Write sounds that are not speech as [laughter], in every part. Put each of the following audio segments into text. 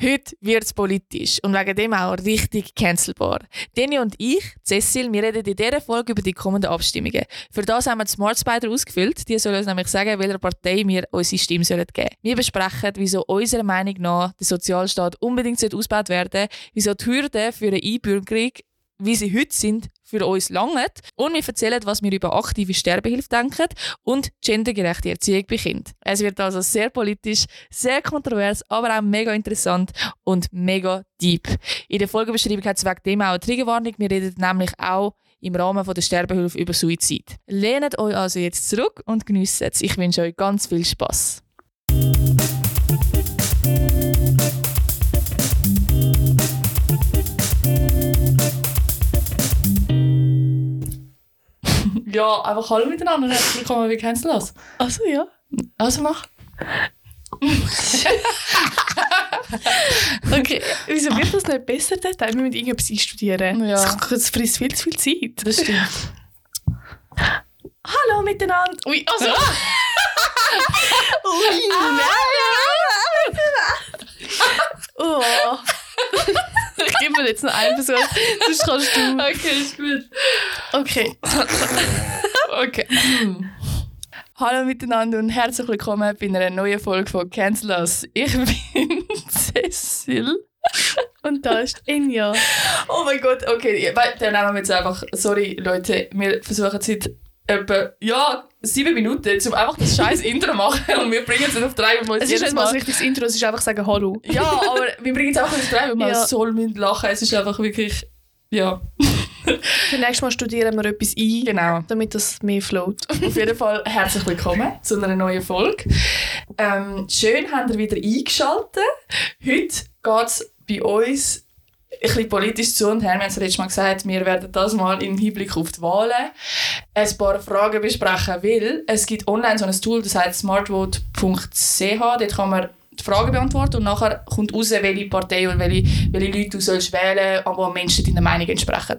Heute wird es politisch und wegen dem auch richtig cancelbar. Deni und ich, Cecil, wir reden in dieser Folge über die kommenden Abstimmungen. Für das haben wir die Smart Spider ausgefüllt. Die sollen uns nämlich sagen, welcher Partei wir unsere Stimme sollen geben Wir besprechen, wieso unserer Meinung nach der Sozialstaat unbedingt ausgebaut werden sollte, wieso die Hürden für eine Einbürgerung wie sie heute sind, für uns langen. Und wir erzählen, was wir über aktive Sterbehilfe denken und gendergerechte Erziehung bei Kindern. Es wird also sehr politisch, sehr kontrovers, aber auch mega interessant und mega deep. In der Folgebeschreibung hat es wegen dem auch eine Triggerwarnung. Wir reden nämlich auch im Rahmen der Sterbehilfe über Suizid. Lehnt euch also jetzt zurück und genießt es. Ich wünsche euch ganz viel Spaß. Ja, einfach Hallo miteinander. Herzlich willkommen, du das? Also ja. Also mach. [laughs] okay, wieso wird das nicht besser dort? Wir müssen irgendetwas einstudieren. Ja. Das frisst viel zu viel Zeit. Das stimmt. Hallo miteinander. Ui, also. [laughs] Ui, nein. [laughs] Oh. Ich gebe mir jetzt noch einen Versuch, sonst kannst du. Okay, ist gut. Okay. okay. Hallo miteinander und herzlich willkommen bei einer neuen Folge von Cancel Us. Ich bin [laughs] Cecil. Und da ist Inja. Oh mein Gott, okay, dann nehmen wir jetzt einfach, sorry Leute, wir versuchen seit etwa, ja, sieben Minuten, um einfach das scheiß Intro machen [laughs] und wir bringen es nicht auf drei, weil wir es ist nicht mal ein richtiges Intro, es ist einfach sagen Hallo. Ja, aber wir bringen es auch nicht auf drei, weil wir ja. so lachen Es ist einfach wirklich, ja. [laughs] Für nächstes Mal studieren wir etwas ein, genau. damit das mehr float. Auf jeden Fall herzlich willkommen zu einer neuen Folge. Ähm, schön, habt ihr wieder eingeschaltet. Heute geht es bei uns ein bisschen politisch zu und her. Wir haben es letztes Mal gesagt, wir werden das mal im Hinblick auf die Wahlen ein paar Fragen besprechen, weil es gibt online so ein Tool, das heißt smartvote.ch, dort kann man die Fragen beantworten und nachher kommt raus, welche Partei oder welche, welche Leute du sollst wählen sollst, die Menschen deiner Meinung entsprechen.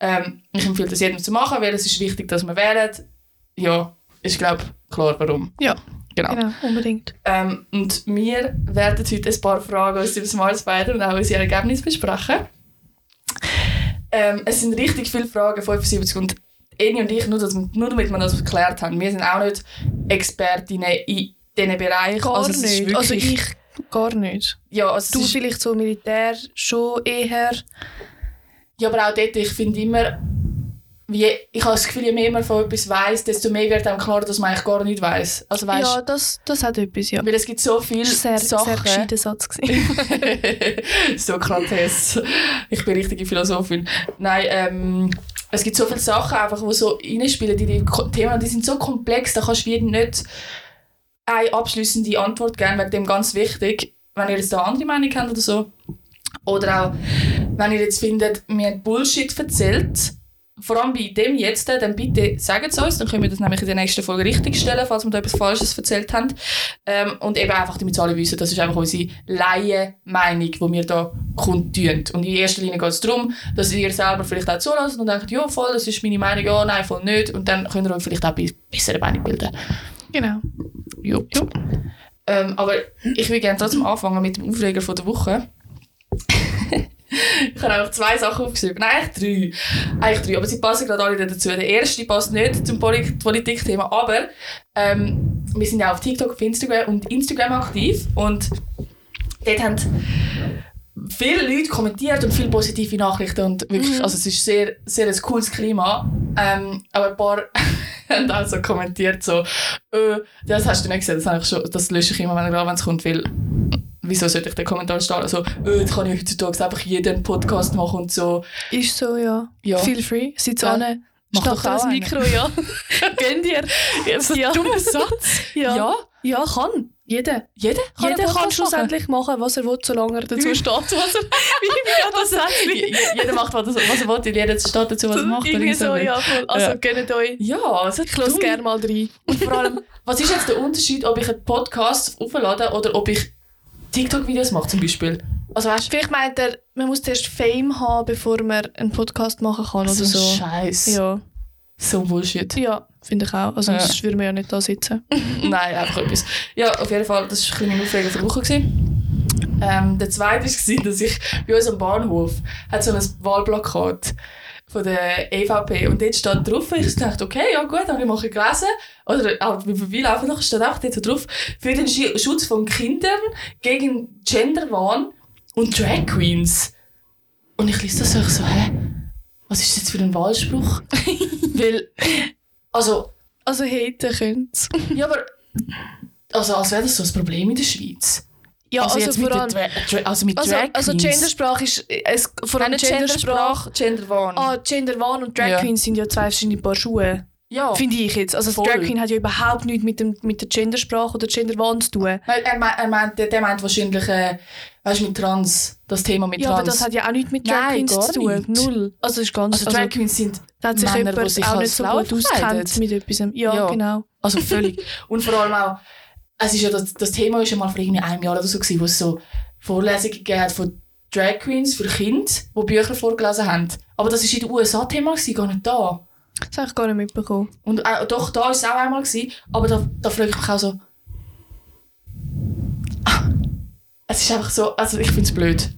Ähm, ich empfehle das jedem zu machen, weil es ist wichtig, dass man wählt. Ja, ist glaube klar, warum. Ja. Genau. genau, unbedingt. Ähm, und wir werden heute ein paar Fragen aus dem Smart Spider und auch unsere Ergebnisse besprechen. Ähm, es sind richtig viele Fragen, 75 und Eni und ich, nur, dass, nur damit wir das geklärt haben, wir sind auch nicht Expertinnen in diesen Bereich. Gar also, nicht. Also ich gar nicht. Ja, also du vielleicht so Militär schon eher. Ja, aber auch dort, ich finde immer, wie, ich habe das Gefühl, je mehr man von etwas weiss, desto mehr wird einem klar, dass man eigentlich gar nicht weiss. Also, weißt, ja, das, das hat etwas, ja. Weil es gibt so viele sehr, Sachen. Sehr gescheiter Satz [laughs] Sokrates. Ich bin richtige Philosophin. Nein, ähm, es gibt so viele Sachen, einfach, die so reinspielen, die, die Themen, die sind so komplex, da kannst du jedem nicht eine abschließende Antwort geben, wegen dem ganz wichtig, wenn ihr jetzt da andere Meinung habt oder so. Oder auch, wenn ihr jetzt findet, mir Bullshit erzählt, vor allem bei dem jetzt, dann bitte sagt es uns, dann können wir das nämlich in der nächsten Folge richtig stellen, falls wir da etwas Falsches erzählt haben. Ähm, und eben einfach, damit alle wissen, das ist einfach unsere Laien-Meinung, die wir da kundtun. Und in erster Linie geht es darum, dass ihr selber vielleicht auch zulässt und denkt, ja voll, das ist meine Meinung, ja, nein, voll nicht. Und dann könnt ihr euch vielleicht auch eine bessere Meinung bilden. Genau. Jo. jo. Ähm, aber ich will gerne trotzdem anfangen mit dem Aufreger von der Woche. [laughs] ich habe einfach zwei Sachen aufgeschrieben. Nein, eigentlich drei. Eigentlich drei, aber sie passen gerade alle dazu. Der erste passt nicht zum Politikthema, aber ähm, wir sind ja auf TikTok, auf Instagram und Instagram aktiv und dort haben viele Leute kommentiert und viele positive Nachrichten und wirklich, mhm. also es ist sehr, sehr ein cooles Klima. Ähm, aber ein paar [laughs] haben auch so kommentiert so, äh, das hast du nicht gesehen, das, ich schon, das lösche ich immer, wenn es kommt, weil wieso sollte ich den Kommentar starten? So, äh, jetzt kann ich heutzutage einfach jeden Podcast machen und so. Ist so, ja. ja. Feel free, sitz ja. an. Mach doch das Mikro, ja. Gönn dir. Ja, so ja. dummer Satz. ja. ja. Ja, kann. Jeder. Jeder kann, Jeder kann schlussendlich machen, was er will, solange er dazu steht. Was er, [laughs] das Satz? Jeder macht, was er, was er will, und jeder steht dazu, was er macht. Irgendwie so, ja, voll. Also ja. gönnt euch. Ja, also ich lasse gerne mal rein. Und vor allem, was ist jetzt der Unterschied, ob ich einen Podcast auflade oder ob ich TikTok-Videos mache zum Beispiel. Also weißt, Vielleicht meint er, man muss zuerst Fame haben, bevor man einen Podcast machen kann oder so. Scheiß. Ja. So Bullshit. Ja, finde ich auch. Also ja. sonst würden wir ja nicht da sitzen. [laughs] Nein, einfach etwas. Ja, auf jeden Fall, das war ein meine Aufregung der Woche. Ähm, der zweite war, dass ich bei uns am Bahnhof hat so ein Wahlplakat von der EVP und dort steht drauf, ich dachte, okay, ja gut, habe ich mal gelesen, oder auch wie vorbeilaufen noch, steht auch dort so drauf, für den Schutz von Kindern gegen Genderwahn und Drag Queens. Und ich lese das so, ich so, hä, was ist das jetzt für ein Wahlspruch? [laughs] Weil, also, Also haten könnt's. ja, aber, also als wäre das so ein Problem in der Schweiz. Ja, also, jetzt vor allem... also mit Also, Drag also Queens. Gendersprache ist... Es, vor allem Gendersprache... Genderwahn. Ah, Genderwahn und Drag Ja. Queens sind ja zwei verschiedene Paar Schuhe. ja. Finde ich jetzt. Also Voll. Drag Queen hat ja überhaupt nichts mit, dem, mit der Gendersprache oder Genderwahn zu tun. Nein, er, meint, er meint, der, der meint wahrscheinlich, äh, weißt du, mit Trans, das Thema mit Ja, Trans. aber das hat ja auch nichts mit Drag Nein, Queens zu tun. nicht. Null. Also ist ganz... also Also, Drag Queens sind, da hat sich Männer, jemand sich auch nicht so gut auskennt mit etwas. Ja, Ja. genau. also völlig. [laughs] Und vor allem auch, es ist ja das, das Thema ist ja mal vor irgendwie einem Jahr oder so gewesen, wo es so Vorlesungen gegeben hat von Drag Queens für Kinder, die Bücher vorgelesen haben. Aber das war in den USA Thema, gewesen, gar nicht da. Das habe ich gar nicht mitbekommen. Und äh, doch, da war es auch einmal, gewesen, aber da, da frage ich mich auch so. [laughs] Es ist einfach so, also ich finde es blöd.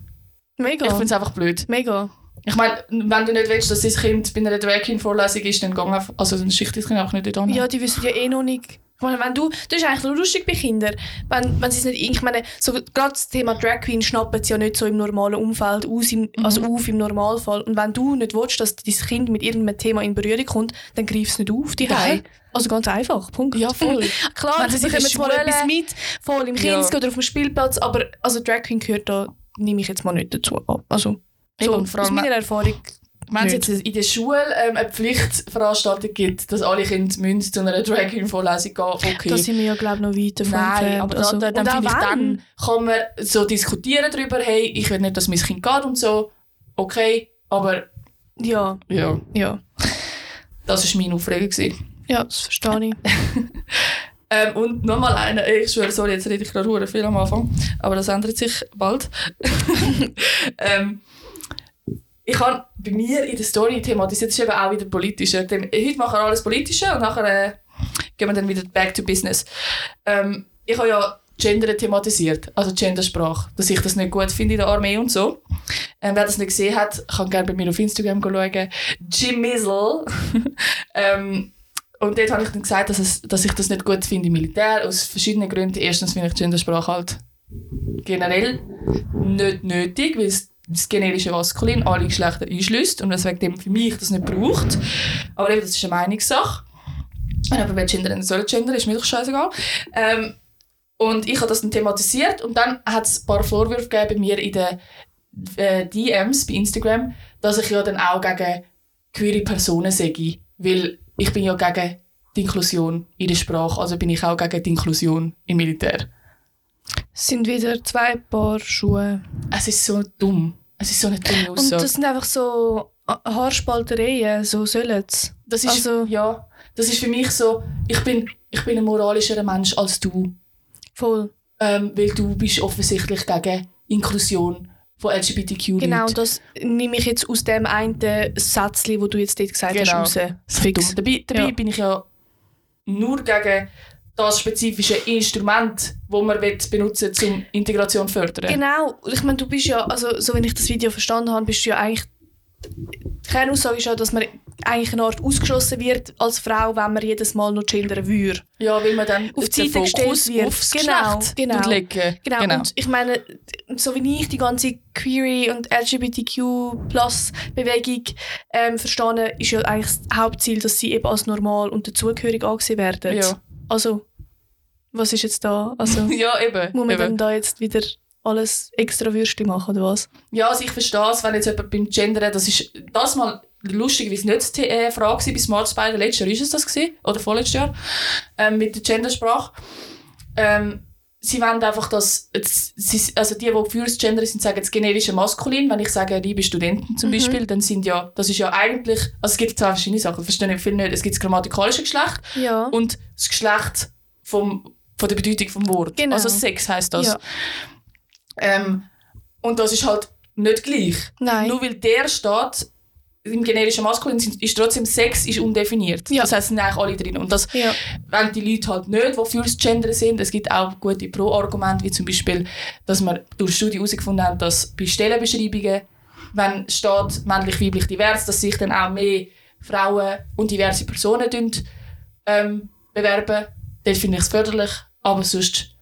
Mega. Ich finde es einfach blöd. Mega. Ich meine, wenn du nicht willst, dass dein Kind bei einer Drag Queen Vorlesung ist, dann gang einfach, also dann schicht dein Kind einfach nicht dort hin. Ja, die wissen ja eh noch nicht. Wenn du, das ist eigentlich lustig bei Kindern, wenn, wenn sie es nicht, ich meine, so, gerade das Thema Drag Queen schnappen sie ja nicht so im normalen Umfeld aus, im, also auf im Normalfall. Und wenn du nicht willst, dass dein Kind mit irgendeinem Thema in Berührung kommt, dann greif es nicht auf, die Nein. Also ganz einfach, Punkt. Ja, voll. [laughs] Klar, Wenn sie sich jetzt mal etwas mit, voll im Ja. Kinski oder auf dem Spielplatz, aber also Drag Queen gehört da, nehme ich jetzt mal nicht dazu ab. Also, Eben, so, vor aus meiner Erfahrung. Wenn es jetzt in der Schule ähm, eine Pflichtveranstaltung gibt, dass alle Kinder müssen zu einer Drag Queen Vorlesung gehen, okay. Da sind wir ja, glaube ich, noch weit davon Nein, aber Also, da, da, dann finde ich, dann kann man so diskutieren darüber, hey, ich will nicht, dass mein Kind geht und so. Okay, aber Ja, ja, ja. das war meine Aufregung. gewesen. Ja, das verstehe ich. [laughs] Ähm, und nochmal eine, ich schwöre, sorry, jetzt rede ich gerade hure viel am Anfang, aber das ändert sich bald. [laughs] ähm, ich habe bei mir in der Story thematisiert, das ist eben auch wieder politisch. Heute machen wir alles Politische und nachher äh, gehen wir dann wieder back to business. Ähm, ich habe ja Gender thematisiert, also Gendersprache, dass ich das nicht gut finde in der Armee und so. Ähm, wer das nicht gesehen hat, kann gerne bei mir auf Instagram schauen. Jim Mizzle. [laughs] ähm, und dort habe ich dann gesagt, dass, es, dass ich das nicht gut finde im Militär, aus verschiedenen Gründen. Erstens finde ich Gendersprache halt generell nicht nötig, weil es das generische Maskulin alle Geschlechter einschließt und deswegen dem für mich das nicht braucht. Aber eben, das ist eine Meinungssache. Wenn jemand will gendern, soll er gendern, ist mir doch scheißegal. Ähm, und ich habe das dann thematisiert und dann hat es ein paar Vorwürfe gegeben mir in den äh, DMs bei Instagram, dass ich ja dann auch gegen queere Personen sage, weil ich bin ja gegen die Inklusion in der Sprache, also bin ich auch gegen die Inklusion im Militär. Es sind wieder zwei Paar Schuhe. Es ist so dumm. Es ist so eine dumme Und Aussage. das sind einfach so Ha- Haarspaltereien, so sollen es. Das ist, Also- ja, das ist für mich so, ich bin, ich bin ein moralischerer Mensch als du. Voll. Ähm, weil du bist offensichtlich gegen Inklusion von LGBTQ Genau, und das nehme ich jetzt aus dem einen Sätzchen, wo du jetzt dort gesagt Genau. hast, raus. Fix. Dabei, dabei Ja. bin ich ja nur gegen das spezifische Instrument, das man benutzen will, um Integration zu fördern. Genau, ich meine, du bist ja, also so wenn ich das Video verstanden habe, bist du ja eigentlich, die Kernaussage ist ja, dass man eigentlich eine Art ausgeschlossen wird als Frau, wenn man jedes Mal noch gendern würde. Ja, weil man dann Auf die Seite gestellt Fokus wird. aufs Genau, genau. legen. Genau. Und ich meine, so wie ich die ganze Query- und LGBTQ-Plus-Bewegung ähm, verstehe, ist ja eigentlich das Hauptziel, dass sie eben als normal und dazugehörig angesehen werden. Ja. Also, was ist jetzt da? Also, [laughs] ja, eben. muss man eben. dann da jetzt wieder alles extra Würstchen machen, oder was? Ja, also ich verstehe es, wenn jetzt jemand beim Gendern, das ist das mal lustigerweise nicht die äh, Frage bei Smart Spider, letztes Jahr ist es das gewesen, oder vorletztes Jahr, ähm, mit der Gendersprache. Ähm, sie wollen einfach, dass, also die, die für das Gender sind, sagen das generische Maskulin. Wenn ich sage, liebe Studenten zum Beispiel, dann sind ja, das ist ja eigentlich, also es gibt zwei verschiedene Sachen, das verstehen viele nicht. Es gibt das grammatikalische Geschlecht Ja. und das Geschlecht vom, von der Bedeutung vom Wort. Genau. Also Sex heißt das. Ja. Ähm, und das ist halt nicht gleich. Nein. Nur weil der steht, im generischen Maskulin sind, ist trotzdem Sex ist undefiniert. Ja. Das heißt, sind eigentlich alle drin. Und das Ja. wenn die Leute halt nicht, die fürs Gender sind, es gibt auch gute Pro-Argumente, wie zum Beispiel, dass man durch Studien herausgefunden haben, dass bei Stellenbeschreibungen, wenn steht männlich, weiblich, divers, dass sich dann auch mehr Frauen und diverse Personen ähm, bewerben. Dort finde ich es förderlich, aber sonst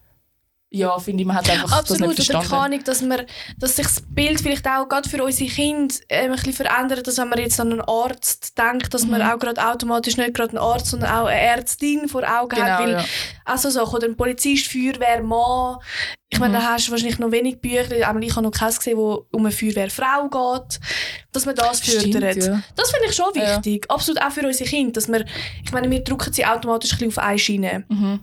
ja, finde ich, man hat einfach Absolut, das nicht oder verstanden. keine Ahnung, dass, wir, dass sich das Bild vielleicht auch gerade für unsere Kinder ähm, ein bisschen verändert, dass wenn man jetzt an einen Arzt denkt, dass man Mhm. auch gerade automatisch nicht gerade einen Arzt, sondern auch eine Ärztin vor Augen hat, Genau, weil ja. also Sachen, oder ein Polizist, Feuerwehr, Mann, ich meine, Mhm. da hast du wahrscheinlich noch wenig Bücher, ich habe noch keins gesehen, wo um eine Feuerwehrfrau geht, dass man das fördert. ja. Das finde ich schon Ja. wichtig, absolut auch für unsere Kinder, dass wir, ich meine, wir drücken sie automatisch ein bisschen auf eine Schiene, Mhm.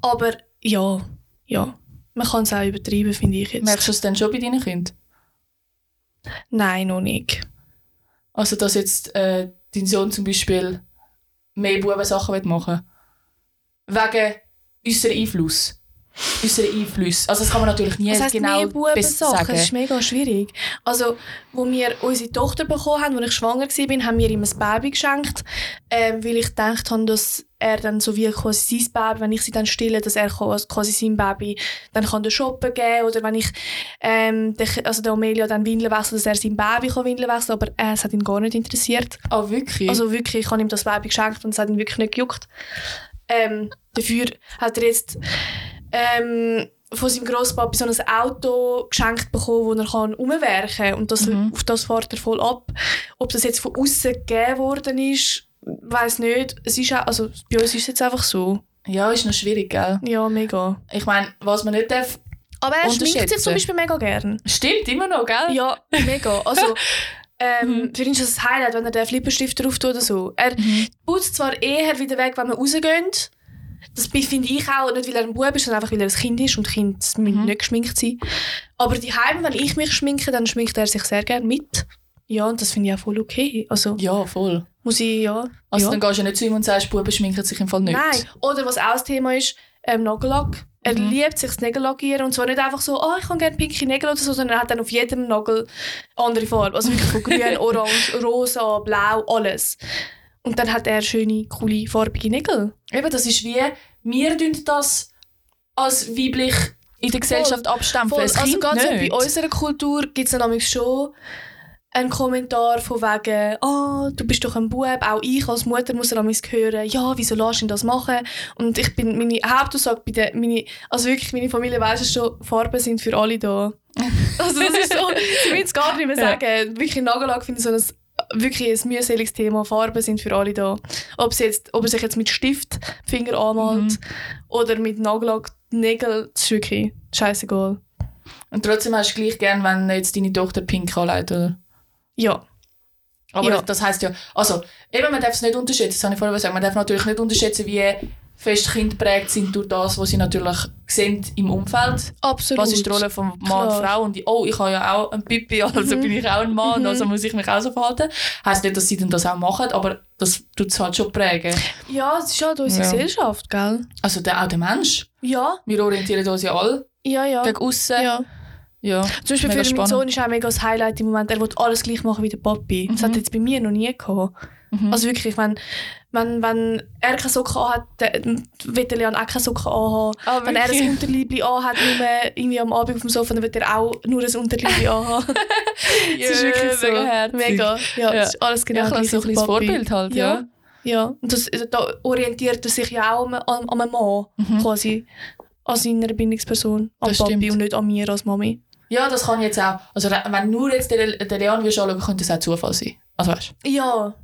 aber ja, ja, man kann es auch übertreiben, finde ich jetzt. Merkst du es dann schon bei deinen Kindern? Nein, noch nicht. Also, dass jetzt äh, dein Sohn zum Beispiel mehr Bubensachen machen will? Wegen unserem Einfluss. Unseren Einfluss. Also, das kann man natürlich nie Das heisst, genau sagen. das ist mega schwierig. Also, wo wir unsere Tochter bekommen haben, als ich schwanger war, haben wir ihm ein Baby geschenkt, ähm, weil ich gedacht habe, dass er dann so wie quasi sein Baby, wenn ich sie dann stille, dass er quasi sein Baby dann kann den shoppen gehen oder wenn ich ähm, der, also der Amelia dann Windeln wechsle, dass er sein Baby kann Windeln wechseln aber äh, es hat ihn gar nicht interessiert. Ah, wirklich? Also wirklich, ich habe ihm das Baby geschenkt und es hat ihn wirklich nicht gejuckt. Ähm, dafür hat er jetzt ähm, von seinem Grosspapi so ein Auto geschenkt bekommen, wo er kann umwerken kann. Und das, Mhm. auf das fährt er voll ab. Ob das jetzt von außen gegeben worden ist, weiß nicht. Es ist auch, also bei uns ist es jetzt einfach so. ja, ist noch schwierig, gell? Ja, mega. Ich meine, was man nicht darf... Aber er schminkt sich zum Beispiel mega gern. Stimmt, immer noch, gell? Ja, mega. Also, [laughs] ähm, Mhm. für ihn ist das ein Highlight, wenn er den Lippenstift drauf tut oder so. Er Mhm. putzt zwar eher wieder weg, wenn wir rausgehen. Das finde ich auch, nicht weil er ein Bub ist, sondern einfach weil er ein Kind ist und Kinder müssen Mhm. nicht geschminkt sein. Aber die Heime, wenn ich mich schminke, dann schminkt er sich sehr gerne mit. Ja, und das finde ich auch voll okay. Also, Ja, voll. muss ich, ja. Also ja. dann gehst du nicht zu ihm und sagst, Buben schminken sich im Fall nicht. Nein. Oder was auch das Thema ist, ähm, Nagellack. Er Mhm. liebt sich das Nägel lackieren und zwar nicht einfach so, oh, ich habe gerne pinke Nägel oder so, sondern er hat dann auf jedem Nagel andere Farbe. Also wirklich von grün, [laughs] orange, rosa, blau, alles. Und dann hat er schöne, coole, farbige Nägel. Eben, das ist wie, wir tun das als weiblich in der Gesellschaft abstempeln. Voll. Also gerade so bei unserer Kultur gibt es dann nämlich schon einen Kommentar von wegen, ah, du bist doch ein Bub, auch ich als Mutter muss dann hören, ja, wieso lässt du ihn das machen? Und ich bin, meine Hauptaussage bei der, meine, also wirklich, meine Familie weiss es schon, Farben sind für alle da. [laughs] also das ist so, sie will es gar nicht mehr Ja. sagen. Wirklich Nagellack finde ich so ein, wirklich ein mühseliges Thema. Farben sind für alle da. Ob, sie jetzt, ob er sich jetzt mit Stift die Finger anmalt Mhm. oder mit Nagellack die Nägel, das ist wirklich scheißegal. Und trotzdem hast du gleich gern, wenn jetzt deine Tochter pink anlegt, oder? Ja. Aber Ja. das heisst ja, also, eben, man darf es nicht unterschätzen, das habe ich vorher gesagt, man darf natürlich nicht unterschätzen, wie fest Kinder prägt sind durch das, was sie natürlich sehen im Umfeld. Absolut. Was ist die Rolle von Mann Klar. und Frau? Und die, oh, ich habe ja auch einen Pipi, [laughs] also Mhm. bin ich auch ein Mann, Mhm. also muss ich mich auch so verhalten. Heißt nicht, dass sie dann das auch machen, aber das tut es halt schon prägen. Ja, es ist halt unsere Ja. Gesellschaft, gell? Also der, auch der Mensch. Ja, Wir orientieren uns ja alle ja, ja. gegen außen. ja. Ja. Zum Beispiel für meinen spannend. Sohn ist auch mega das Highlight im Moment, er will alles gleich machen wie der Papi. Das Mhm. hat er jetzt bei mir noch nie gehabt. Mhm. Also wirklich, wenn, wenn, wenn er keine Socken anhat, dann will der Leon auch keine Socken anhaben. Ah, wenn er ein? Unterliebli anhat, nur irgendwie am Abend auf dem Sofa, dann will er auch nur ein Unterliebli [laughs] anhaben. Ja, das ist wirklich so. mega herzig. Mega. Ja, Ja. das ist alles genau ja, gleich so ein kleines. Vorbild halt, Ja. ja. Ja, und das, also da orientiert er sich ja auch an, an, an einem Mann, Mhm. quasi. An seiner Bindungsperson, an Das Papi stimmt. und nicht an mir als Mami. Ja, das kann jetzt auch. Also wenn nur jetzt den, den Leon würdest anschauen, könnte das auch Zufall sein. Also weißt Ja,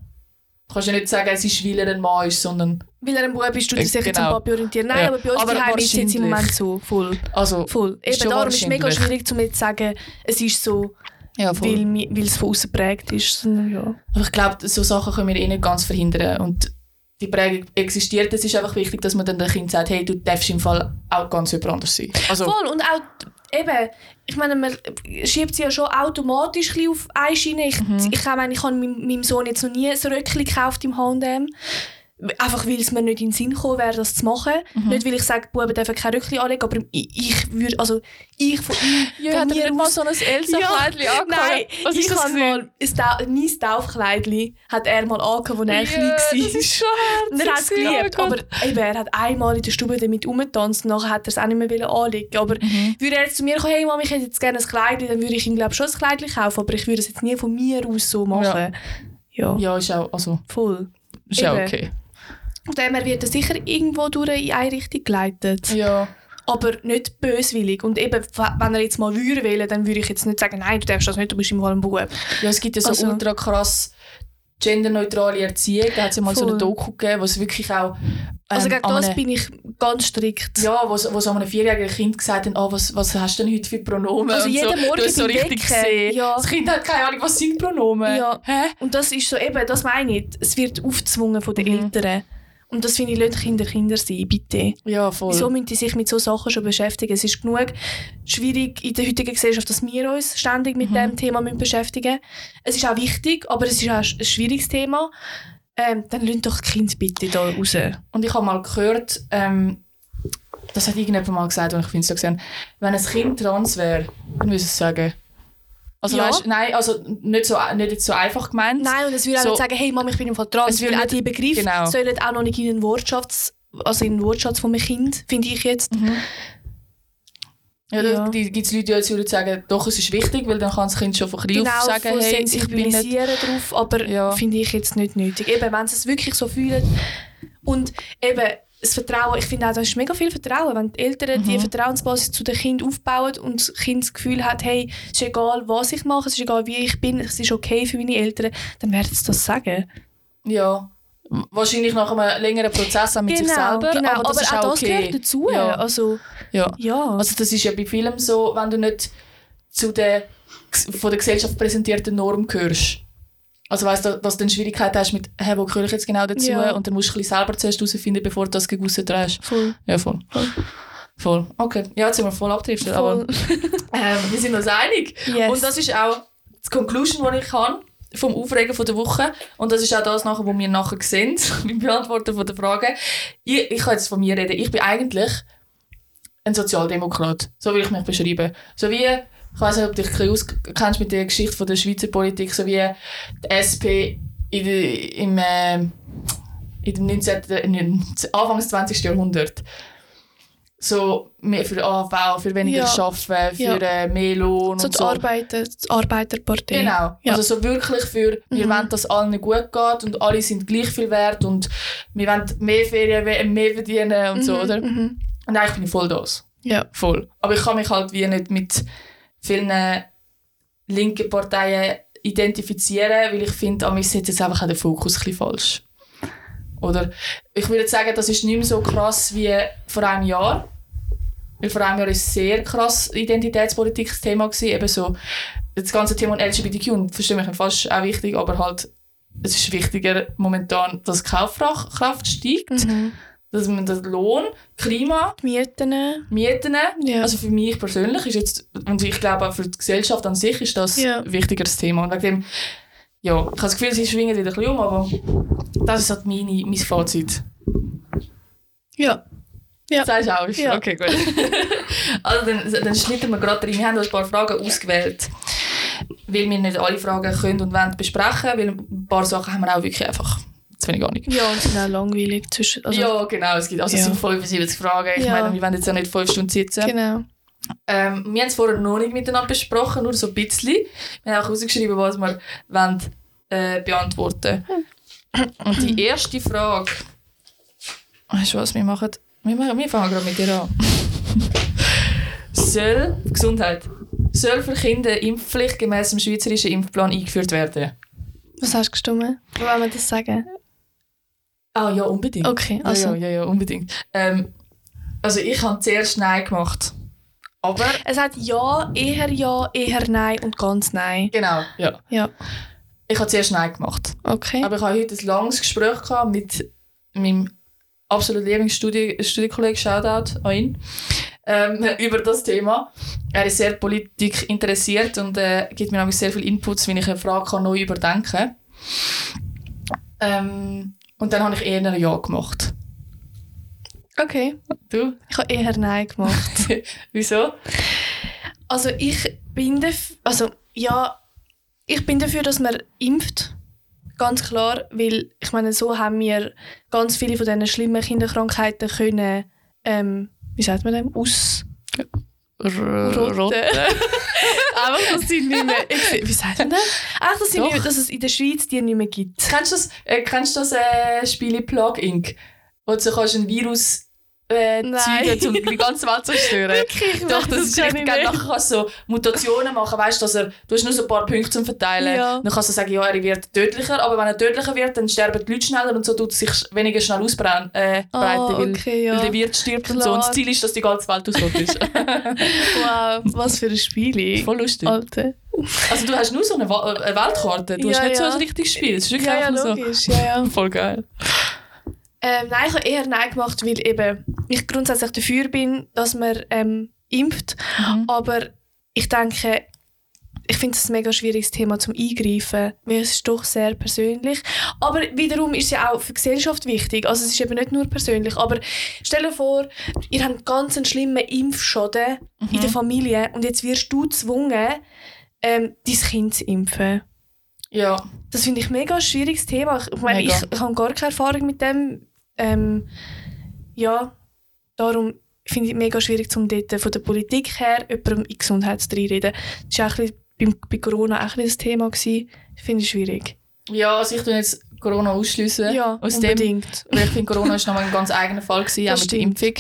du, kannst ja nicht sagen, es ist, weil er ein Mann ist, sondern weil er ein Bub ist, er Äh, sich jetzt am genau. Papi orientieren. Nein, Ja. aber bei uns Aber daheim ist es jetzt im. Moment so, voll. also voll. Eben darum ist es mega schwierig, um jetzt zu sagen, es ist so, ja, weil, weil es von außen geprägt ist. Sondern, ja. Aber ich glaube, so Sachen können wir eh nicht ganz verhindern. Und die Prägung existiert. Es ist einfach wichtig, dass man dann dem Kind sagt, hey, du darfst im Fall auch ganz jemand anders sein. Also, Voll, und auch, eben, ich meine, man schiebt sie ja schon automatisch ein auf eine Schiene. Ich, Mhm. ich, meine, ich habe meinem, meinem Sohn jetzt noch nie ein Röckchen gekauft im H&M. Einfach weil es mir nicht in den Sinn gekommen wäre, das zu machen. Mhm. Nicht, weil ich sage, Buben dürfen kein Röckchen anlegen, aber ich, ich würde, also ich von, Ja, von hat mir nicht mal aus- so ein Elsa-Kleidchen Ja? Nein, Was ich das habe mal ein Tau mein Taufkleidchen hat er mal angehabt, als er klein das war. ist schon [laughs] Und er hat es herzig, oh geliebt, Gott. aber eben, er hat einmal in der Stube damit rumgetanzt und nachher hat er es auch nicht mehr wollen anlegen Aber Mhm. würde er jetzt zu mir kommen, hey Mama, ich hätte jetzt gerne ein Kleid, dann würde ich ihm glaube schon ein Kleid kaufen, aber ich würde es jetzt nie von mir aus so machen. Ja, Ja, ist auch, also, voll. ist auch okay. Dem her wird er sicher irgendwo durch in eine Richtung geleitet. Ja. Aber nicht böswillig. Und eben, wenn er jetzt mal würde wählen, dann würde ich jetzt nicht sagen, nein, du darfst das nicht, du bist im Fall ein Bub. Ja, es gibt ja so Also- ultra krass genderneutrale Erziehung. Da hat es ja mal so Voll. eine Doku gegeben, wo es wirklich auch... Also ähm, gegen an das einem- bin ich ganz strikt. Ja, wo, wo so einem vierjährigen Kind gesagt haben, oh, was, was hast du denn heute für Pronomen? Also jeden so. Morgen du so richtig gesehen. ja. Das Kind hat keine Ahnung, was sind Pronomen. Ja. Hä? Und das ist so eben, das meine ich, es wird aufgezwungen von den Mhm. Eltern. Und das finde ich, lassen Kinder Kinder sein, bitte. Ja, voll. Wieso müssen die sich mit so Sachen schon beschäftigen? Es ist genug schwierig in der heutigen Gesellschaft, dass wir uns ständig mit Mhm. dem Thema müssen beschäftigen Es ist auch wichtig, aber es ist auch ein schwieriges Thema. Ähm, dann lasst doch die Kinder bitte da raus. Und ich habe mal gehört, ähm, das hat irgendjemand mal gesagt, und ich finde es so gesehen, wenn ein Kind trans wäre, dann würde ich es sagen. Also Ja. weißt, nein, also nicht, so, nicht so einfach gemeint. Nein, und es würde auch So- nicht sagen, hey Mama, ich bin im Fall trans. Es würde Weil auch die Begriffe genau. sollen auch noch nicht in den Wortschatz, also in den Wortschatz von einem Kind, finde ich jetzt. Mhm. Ja, da Ja. gibt es Leute, die jetzt würden sagen, doch, es ist wichtig, weil dann kann das Kind schon von klein genau auf sagen, hey, ich bin nicht... drauf, aber Ja. finde ich jetzt nicht nötig. Eben, wenn sie es wirklich so fühlen und eben das Vertrauen, ich finde auch, das ist mega viel Vertrauen, wenn die Eltern die Mhm. Vertrauensbasis zu den Kindern aufbauen und das Kind das Gefühl hat, hey, es ist egal, was ich mache, es ist egal, wie ich bin, es ist okay für meine Eltern, dann werden sie das sagen. Ja. Wahrscheinlich nach einem längeren Prozess auch mit sich selber, genau. aber das ist auch das okay. gehört dazu. Ja. Also, Ja. ja. Also das ist ja bei Filmen so, wenn du nicht zu der von der Gesellschaft präsentierten Norm gehörst. Also weißt du, dass du dann Schwierigkeiten hast mit, hey, wo gehöre ich jetzt genau dazu? Ja. Und dann musst du ein bisschen selber zuerst herausfinden, bevor du das gegen drehst. voll. Ja, voll. Voll. Voll. Okay. Ja, jetzt sind wir voll abgedriftet, aber [laughs] ähm, wir sind uns einig. Yes. Und das ist auch die Conclusion, die ich kann vom Aufregen von der Woche. Und das ist auch das, nachher, was wir nachher sehen, [laughs] beim Beantworten von der Frage. Ich, ich kann jetzt von mir reden. Ich bin eigentlich ein Sozialdemokrat. So will ich mich beschreiben. So wie, ich weiß nicht, ob du dich auskennst mit der Geschichte von der Schweizer Politik, so wie die SP in im, äh, in dem 19., in dem Anfang des 20. Jahrhunderts. So mehr für AV, für weniger Ja. arbeiten, für Ja. äh, mehr Lohn so und die so. Arbeiter, die Arbeiterpartei. Genau. Ja. Also so wirklich für, wir Mhm. wollen, dass allen gut geht und alle sind gleich viel wert und wir wollen mehr Ferien, mehr verdienen und so, Mhm, oder? mhm. Und eigentlich bin ich voll das. Ja. Voll. Aber ich kann mich halt wie nicht mit vielen linken Parteien identifizieren, weil ich finde, an mir setzt jetzt einfach auch der Fokus ein bisschen falsch. Oder ich würde sagen, das ist nicht mehr so krass wie vor einem Jahr. Weil vor einem Jahr ist sehr krass Identitätspolitik das Thema gewesen. Eben so das ganze Thema LGBTQ, und verstehe mich falsch, auch wichtig, aber halt es ist wichtiger momentan, dass Kaufkraft steigt, Mhm. Dass man den Lohn, Klima, Mieten. Mieten. Ja. Also für mich persönlich ist jetzt, und ich glaube auch für die Gesellschaft an sich ist das Ja. ein wichtigeres Thema. Und wegen dem, ja, ich habe das Gefühl, sie schwingen wieder ein bisschen um, aber das ist halt meine, mein Fazit. ja. Ja. Sagst du auch? Ja. Okay, gut. [laughs] also dann, dann schneiden wir gerade rein. Wir haben ein paar Fragen ausgewählt, weil wir nicht alle Fragen können und wollen besprechen, weil ein paar Sachen haben wir auch wirklich einfach zu wenig Ahnung. Ja, und sind auch langweilig zwischen. Also, ja, genau. Es, gibt, also es Ja. sind 75 Fragen. Ich Ja. meine, wir wollen jetzt ja nicht fünf Stunden sitzen. Genau. Ähm, wir haben es vorher noch nicht miteinander besprochen, nur so ein bisschen. Wir haben auch rausgeschrieben, was wir wollen, äh, beantworten Und die erste Frage... Weißt du was, wir machen... Wir, machen, wir fangen gerade mit dir an. Soll... Gesundheit. Soll für Kinder Impfpflicht gemäß dem schweizerischen Impfplan eingeführt werden? Was hast du gestimmt? Wo wollen wir das sagen? Ah ja, unbedingt. Okay, also. Ja, ja, ja, ja unbedingt. Ähm, also ich habe zuerst Nein gemacht. Aber... Es hat ja, eher ja, eher nein und ganz nein. Genau, ja. Ja. Ich habe zuerst Nein gemacht. Okay. Aber ich hatte heute ein langes Gespräch gehabt mit meinem absolut Lieblingsstudienkollegen, Shoutout an ihn, ähm, [laughs] über das Thema. Er ist sehr Politik interessiert und äh, gibt mir auch sehr viel Inputs, wenn ich eine Frage kann neu überdenken kann. Ähm, Und dann habe ich eher ein Ja gemacht. Okay. Du? Ich habe eher Nein gemacht. [laughs] Wieso? Also ich bin dafür, also ja, ich bin dafür, dass man impft. Ganz klar, weil ich meine, so haben wir ganz viele von diesen schlimmen Kinderkrankheiten können, ähm, wie sagt man dem, aus... Rote. Einfach, [laughs] dass sie nicht mehr... Wie sagt man das? Einfach, dass, nicht, mehr- dass es in der Schweiz die nicht mehr gibt. Kennst du das, äh, kennst du das äh, Spiel Plug Inc? Wo du so kannst ein Virus äh, zeugen, um die ganze Welt zu zerstören? Wirklich? Doch, das, ist richtig geil. Nachher kannst du so Mutationen machen, weißt du, dass er, du hast nur so ein paar Punkte zum Verteilen. Ja. Dann kannst du sagen, ja, er wird tödlicher, aber wenn er tödlicher wird, dann sterben die Leute schneller und so tut es sich weniger schnell ausbreiten, äh, Ah, weil, okay, ja. weil der Wirt stirbt und so. Und das Klar. Ziel ist, dass die ganze Welt ausrottet ist. [laughs] [laughs] Wow, was für ein Spiel. Voll lustig. Alter. Also du hast nur so eine, Wa- eine Weltkarte, du hast Ja, nicht so ein richtiges Spiel. Es ist wirklich Ja, ja, einfach so. logisch. Ja, ja. [laughs] Voll geil. Ähm, nein, ich habe eher Nein gemacht, weil eben ich grundsätzlich dafür bin, dass man ähm, impft. Mhm. Aber ich denke, ich finde es ein mega schwieriges Thema zum Eingreifen, weil es ist doch sehr persönlich. Aber wiederum ist es ja auch für die Gesellschaft wichtig. Also es ist eben nicht nur persönlich. Aber stell dir vor, ihr habt ganz einen schlimmen Impfschaden Mhm. in der Familie und jetzt wirst du gezwungen, ähm, dein Kind zu impfen. Ja. Das finde ich mega ein schwieriges Thema. Ich, meine, ich, ich habe gar keine Erfahrung mit dem. Ähm, ja, darum finde ich es mega schwierig, um dort von der Politik her jemandem in Gesundheit zu reinreden. Das war auch ein bisschen bei Corona auch ein das Thema. Gewesen. Ich finde es schwierig. Ja, also ich tue jetzt Corona ausschließen. Ja, aus dem, unbedingt. weil ich finde, Corona ist nochmal ein ganz eigener Fall gewesen, Das auch mit der. Impfung.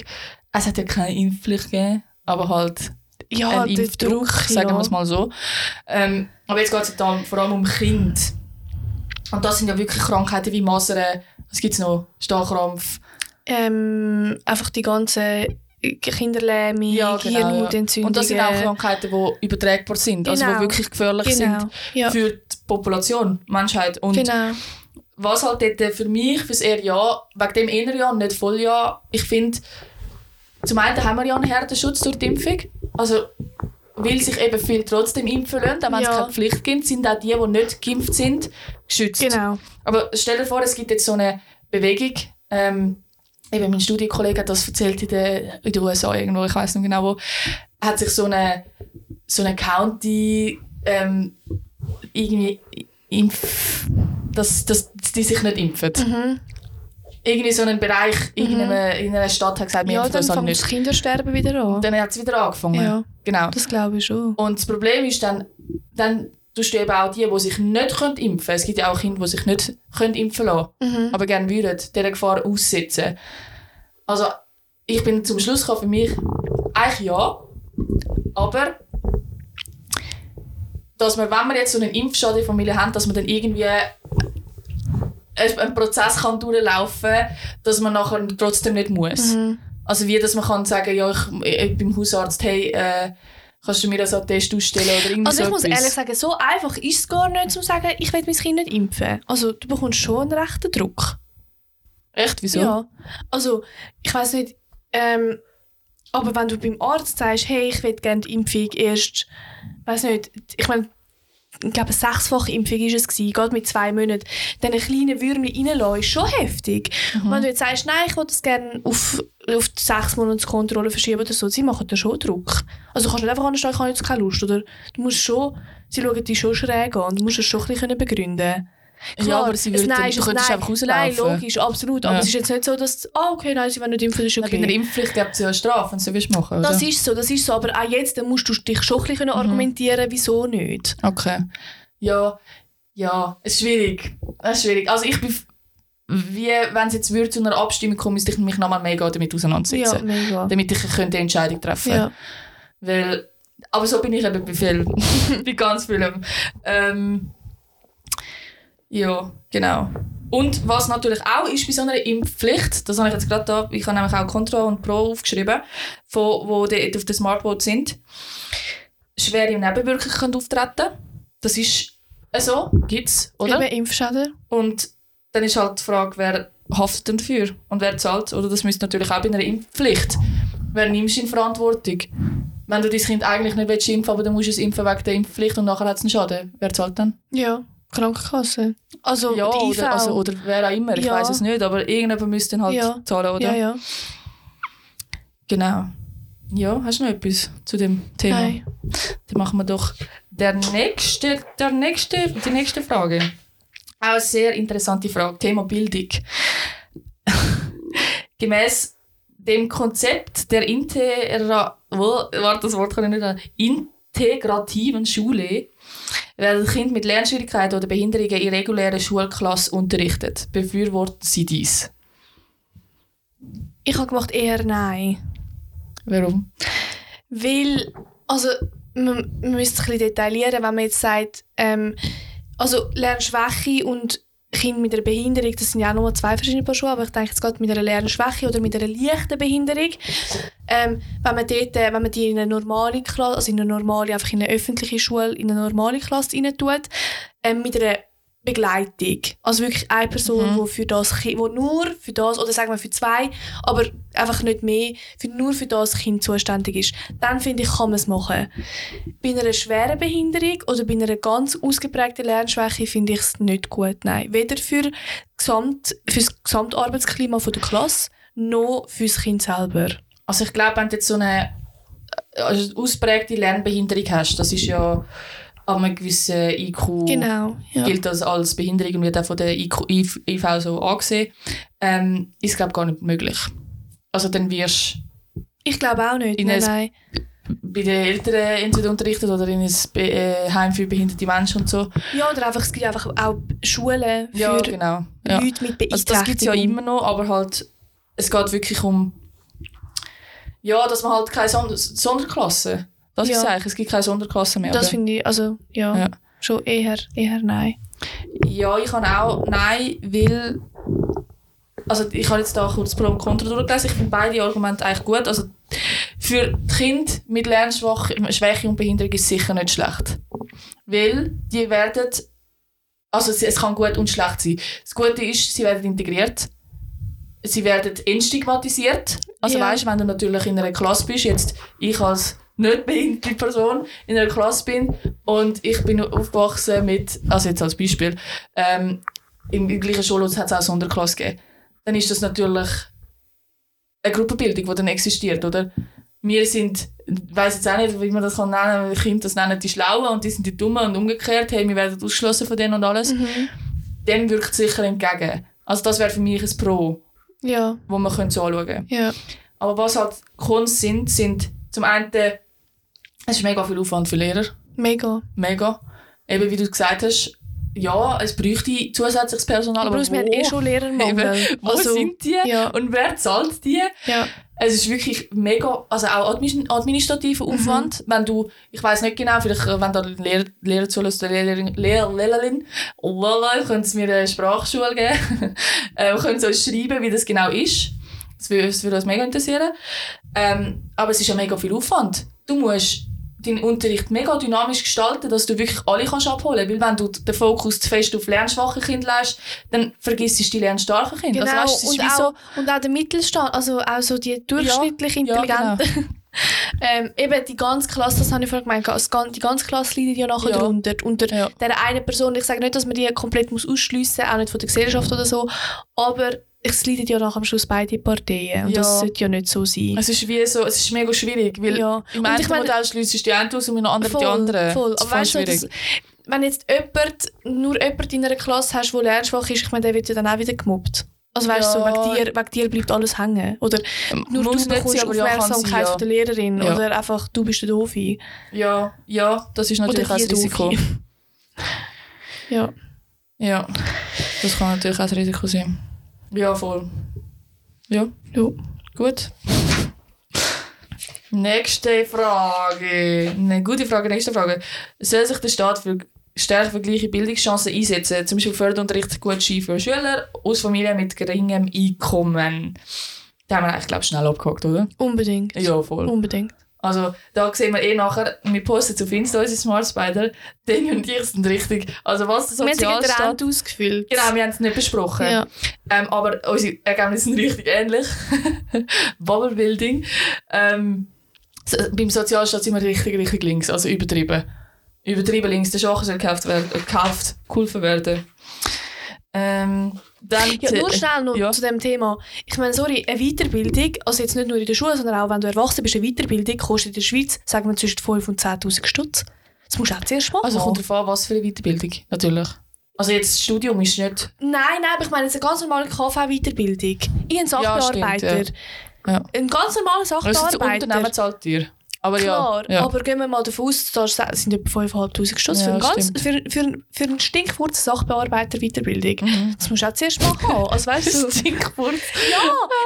Es hat ja keine Impfpflicht gegeben, aber halt Ja, ein der Impfdruck, Druck, sagen ja. wir es mal so. Ähm, aber jetzt geht es dann vor allem um Kinder. Und das sind ja wirklich Krankheiten wie Masern, was gibt es noch? Stachkrampf. Ähm, einfach die ganze Kinderlähmung, Ja, genau, ja. Hirnhautentzündungen. Und das sind auch Krankheiten, die übertragbar sind, also die Genau. wirklich gefährlich Genau, sind ja. für die Population, die Menschheit. Und Genau. was halt dort für mich, fürs eher Ja, wegen dem eher Ja nicht voll Ja, ich finde, zum einen haben wir ja einen Herdenschutz durch die Impfung. Also, weil sich eben viele trotzdem impfen lassen, auch wenn es Ja. keine Pflicht gibt, sind auch die, die nicht geimpft sind, geschützt. Genau. Aber stell dir vor, es gibt jetzt so eine Bewegung, ähm, eben mein Studienkollege hat das erzählt in den, in den USA irgendwo, ich weiß nicht genau wo, hat sich so eine, so eine County ähm, irgendwie impf, dass, dass die sich nicht impfen. Mhm. Irgendwie so einen Bereich in, einer, in einer Stadt hat gesagt, wir Ja, dann das halt fängt nicht. das Kindersterben wieder an. Dann hat es wieder angefangen. Ja. Genau. Das glaube ich schon. Und das Problem ist dann, dann tust du eben auch die, die sich nicht können impfen können. Es gibt ja auch Kinder, die sich nicht können impfen lassen Mhm. aber gerne würden, dieser Gefahr aussetzen. Also, ich bin zum Schluss gekommen, für mich eigentlich ja, aber dass man, wenn man jetzt so einen Impfschaden in der Familie hat, dass man dann irgendwie einen Prozess kann durchlaufen kann, dass man nachher trotzdem nicht muss. Mhm. Also wie, dass man kann sagen, ja, ich, ich beim Hausarzt, hey, äh, kannst du mir das Attest ausstellen oder irgendwie Also ich so muss ehrlich sagen, so einfach ist es gar nicht, zu sagen, ich will mein Kind nicht impfen. Also du bekommst schon einen rechten Druck. Echt, wieso? Ja. Also ich weiß nicht, ähm, aber wenn du beim Arzt sagst, hey, ich will gerne die Impfung erst, weiß nicht, ich meine, ich glaube, eine sechsfache Impfung war es, gewesen, gerade mit zwei Monaten, dann ein kleines Würmchen reinlassen, ist schon heftig. Und wenn du jetzt sagst, nein, ich will das gerne auf, auf die sechs Monatskontrolle verschieben oder so, sie machen da schon Druck. Also du kannst nicht einfach anstehen, ich habe jetzt keine Lust. Oder du musst schon, sie schauen dich schon schräg an und du musst es schon ein bisschen begründen Ja, aber sie würden, nein, du nein, einfach Nein, rauslaufen. logisch, absolut. Aber Ja. es ist jetzt nicht so, dass, ah, okay, nein, sie wollen nicht impfen, das ist Ja, Bei okay. Impfpflicht gibt es ja eine Strafe, wenn du willst machen Das oder? ist so, das ist so. Aber auch jetzt dann musst du dich schon ein bisschen Mhm. argumentieren, wieso nicht. Okay. Ja, ja, es ist schwierig. Es ist schwierig. Also ich bin, wie wenn es jetzt würde zu einer Abstimmung kommen, müsste ich mich nochmal mega damit Ja, auseinandersetzen. mega. Damit ich könnte eine Entscheidung treffen Ja. Weil, aber so bin ich eben bei viel, [laughs] bei ganz vielem. Ähm, ja, genau. Und was natürlich auch ist bei so einer Impfpflicht, das habe ich jetzt gerade da, ich habe nämlich auch Contra und Pro aufgeschrieben, von, wo die auf der Smartboard sind, schwere Nebenwirkungen können auftreten Das ist äh, so, gibt es, oder? Eben Impfschäden. Und dann ist halt die Frage, wer haftet denn dafür und wer zahlt? Oder das müsste natürlich auch bei einer Impfpflicht. Wer nimmst du in Verantwortung? Wenn du dein Kind eigentlich nicht willst impfen aber dann musst du es impfen wegen der Impfpflicht und nachher hat es einen Schaden. Wer zahlt dann? Ja. Krankenkasse. Also, Ja, oder, also, oder wer auch immer, ich Ja. weiß es nicht, aber irgendjemand müsste dann halt Ja. zahlen, oder? ja, ja. Genau. Ja, hast du noch etwas zu dem Thema? Nein. Dann machen wir doch der nächste, der nächste, die nächste Frage. Auch eine sehr interessante Frage. Thema Bildung. [laughs] Gemäß dem Konzept der Intera wo- warte, das Wort kann ich nicht integrativen Schule werden Kinder mit Lernschwierigkeiten oder Behinderungen in regulären Schulklassen unterrichtet. Befürworten Sie dies? Ich habe gemacht eher nein. Warum? Weil, also, man, man müsste ein bisschen detaillieren, wenn man jetzt sagt, ähm, also Lernschwäche und Kinder mit einer Behinderung, das sind ja auch nochmal zwei verschiedene Paar Schuhe, aber ich denke jetzt gerade mit einer Lernschwäche oder mit einer leichten Behinderung, ähm, wenn man dort, äh, wenn man die in eine normale Klasse, also in eine normale, einfach in eine öffentliche Schule, in eine normale Klasse rein tut, ähm, mit einer Begleitung. Also wirklich eine Person, Mhm. die für das Kind, wo nur für das, oder sagen wir für zwei, aber einfach nicht mehr, für, nur für das Kind zuständig ist. Dann finde ich, kann man es machen. Bei einer schweren Behinderung oder bei einer ganz ausgeprägten Lernschwäche finde ich es nicht gut, nein. Weder für, Gesamt, für das Gesamtarbeitsklima von der Klasse, noch für das Kind selber. Also ich glaube, wenn du jetzt so eine also ausprägte Lernbehinderung hast, das ist ja an einem gewissen IQ Genau, ja. gilt das als Behinderung und wird auch von der IQ, IV IV so angesehen, ähm, ist glaube gar nicht möglich. Also dann wirst Ich glaube auch nicht, In nein, ein- nein. bei den Eltern entweder unterrichtet oder in ein Be äh, Heim für behinderte Menschen und so. Ja, oder einfach, es gibt einfach auch Schulen für Ja, genau. Ja. Leute mit Beeinträchtigung. Also das gibt es ja immer noch, aber halt, es geht wirklich um, ja, dass man halt keine Sonder Sonderklasse, das Ja. ist es eigentlich, es gibt keine Sonderklasse mehr. Das finde ich, also, ja, Ja. schon eher, eher nein. Ja, ich kann auch nein, weil also ich habe jetzt da kurz Pro und Contra durchgelesen. Ich finde beide Argumente eigentlich gut. Also für Kinder mit Lernschwäche und Behinderung ist es sicher nicht schlecht, weil die werden also es, es kann gut und schlecht sein. Das Gute ist, sie werden integriert, sie werden entstigmatisiert. Also Ja. weißt, wenn du natürlich in einer Klasse bist, jetzt ich als nicht behinderte Person in einer Klasse bin und ich bin aufgewachsen mit, also jetzt als Beispiel, ähm, im, im gleichen Schulhaus hat es auch Sonderklasse gegeben, dann ist das natürlich eine Gruppenbildung, die dann existiert, oder? Wir sind, ich weiss jetzt auch nicht, wie man das kann nennen, die Kinder das nennen die Schlauen und die sind die Dummen und umgekehrt, hey, wir werden ausgeschlossen von denen und alles. Dem wirkt es sicher entgegen. Also das wäre für mich ein Pro, Ja, wo man könnte so anschauen könnte. ja. Aber was halt Kunst sind, sind zum einen, es ist mega viel Aufwand für Lehrer. Mega. Mega. Eben wie du gesagt hast, ja, es bräuchte zusätzliches Personal, Aber, aber, wir haben eh schon Lehrermangel. [laughs] Eben, wo Also, sind die ja. und wer zahlt die? Ja. Es ist wirklich mega, also auch admin- administrativer Mhm. Aufwand. Wenn du, ich weiß nicht genau, vielleicht, äh, wenn da Lehrer, Lehrer zulässt, oder Lehrerin, Lehrer, Lehrerin, Lala, können sie mir eine Sprachschule geben. [laughs] äh, können sie uns schreiben, wie das genau ist. Das würde, das würde uns mega interessieren. Ähm, aber es ist ja mega viel Aufwand. Du musst deinen Unterricht mega dynamisch gestalten, dass du wirklich alle kannst abholen kannst. Weil wenn du den Fokus zu fest auf lernschwache Kinder lässt, dann vergisst du die lernstarken Kinder. Genau, Also, weißt, und, auch, und auch der Mittelstand, also auch so die durchschnittlich Ja, ja, Intelligenten. [laughs] ähm, eben die ganze Klasse, das habe ich vorhin gemeint, also die ganze Klasse leidet ja nachher Ja. darunter. Unter Ja. dieser einen Person, ich sage nicht, dass man die komplett ausschliessen muss, auch nicht von der Gesellschaft oder so, aber es leiden ja nachher am Schluss beide Parteien und Ja. das sollte ja nicht so sein. Es ist wie so, es ist mega schwierig, weil Ja. im einen ich meine- Modell schließt die eine aus und im anderen die andere. Voll. Aber voll weißt du, das, wenn jetzt jemand, nur jemand in einer Klasse hast, der lernschwach ist, ich meine, der wird ja dann auch wieder gemobbt. Also weißt du, so, Ja. wegen, dir, wegen dir bleibt alles hängen. Oder nur Muss du nicht bekommst sein, ja, Aufmerksamkeit ja. von der Lehrerin. Ja. Oder einfach, du bist der Doofi. Ja, ja, das ist natürlich auch ein Risiko. [laughs] Ja. Ja, das kann natürlich auch ein Risiko sein. Ja, voll. Ja, ja. gut. Nächste Frage. Eine gute Frage, nächste Frage. Soll sich der Staat für stärker für gleiche Bildungschancen einsetzen? Zum Beispiel Förderunterricht gut für Schüler aus Familien mit geringem Einkommen. Da haben wir eigentlich, glaube ich, schnell abgehakt, oder? Unbedingt. Ja, voll. Unbedingt. Also, da sehen wir eh nachher, wir posten auf Insta, unsere Smart Spider, Dani und ich sind richtig. Also, was der Wir Sozialstaat... Hand ausgefüllt. Genau, wir haben es nicht besprochen. Ja. Ähm, aber unsere Ergebnisse sind richtig ähnlich. [laughs] Bubble Building. Ähm, beim Sozialstaat sind wir richtig, richtig links, also übertrieben. Übertrieben links, der Schachen soll gekauft werden, gekauft, geholfen werden. Ähm, dann Ja, nur schnell noch Ja. zu dem Thema. Ich meine, sorry, eine Weiterbildung, also jetzt nicht nur in der Schule, sondern auch wenn du erwachsen bist, eine Weiterbildung kostet in der Schweiz, sagen wir, zwischen 5 und 10'000 Stutz. Das musst du auch zuerst machen. Also kommt darauf an, was für eine Weiterbildung, natürlich. Also jetzt das Studium ist nicht... Nein, nein, aber ich meine, jetzt eine ganz normale KV-Weiterbildung. Ich ein Sachbearbeiter. stimmt, Ja. Ein ganz normaler Also das Sachbearbeiter. Unternehmen zahlt dir. Aber Klar, ja. ja. aber gehen wir mal davon aus, das sind etwa 5'500 Stutz Ja, für, ganz, für, für, für einen stinkfurzen Sachbearbeiter Weiterbildung. Mhm. Das musst du auch zuerst mal haben. Also, weißt du, [laughs] Stinkfurz. ja,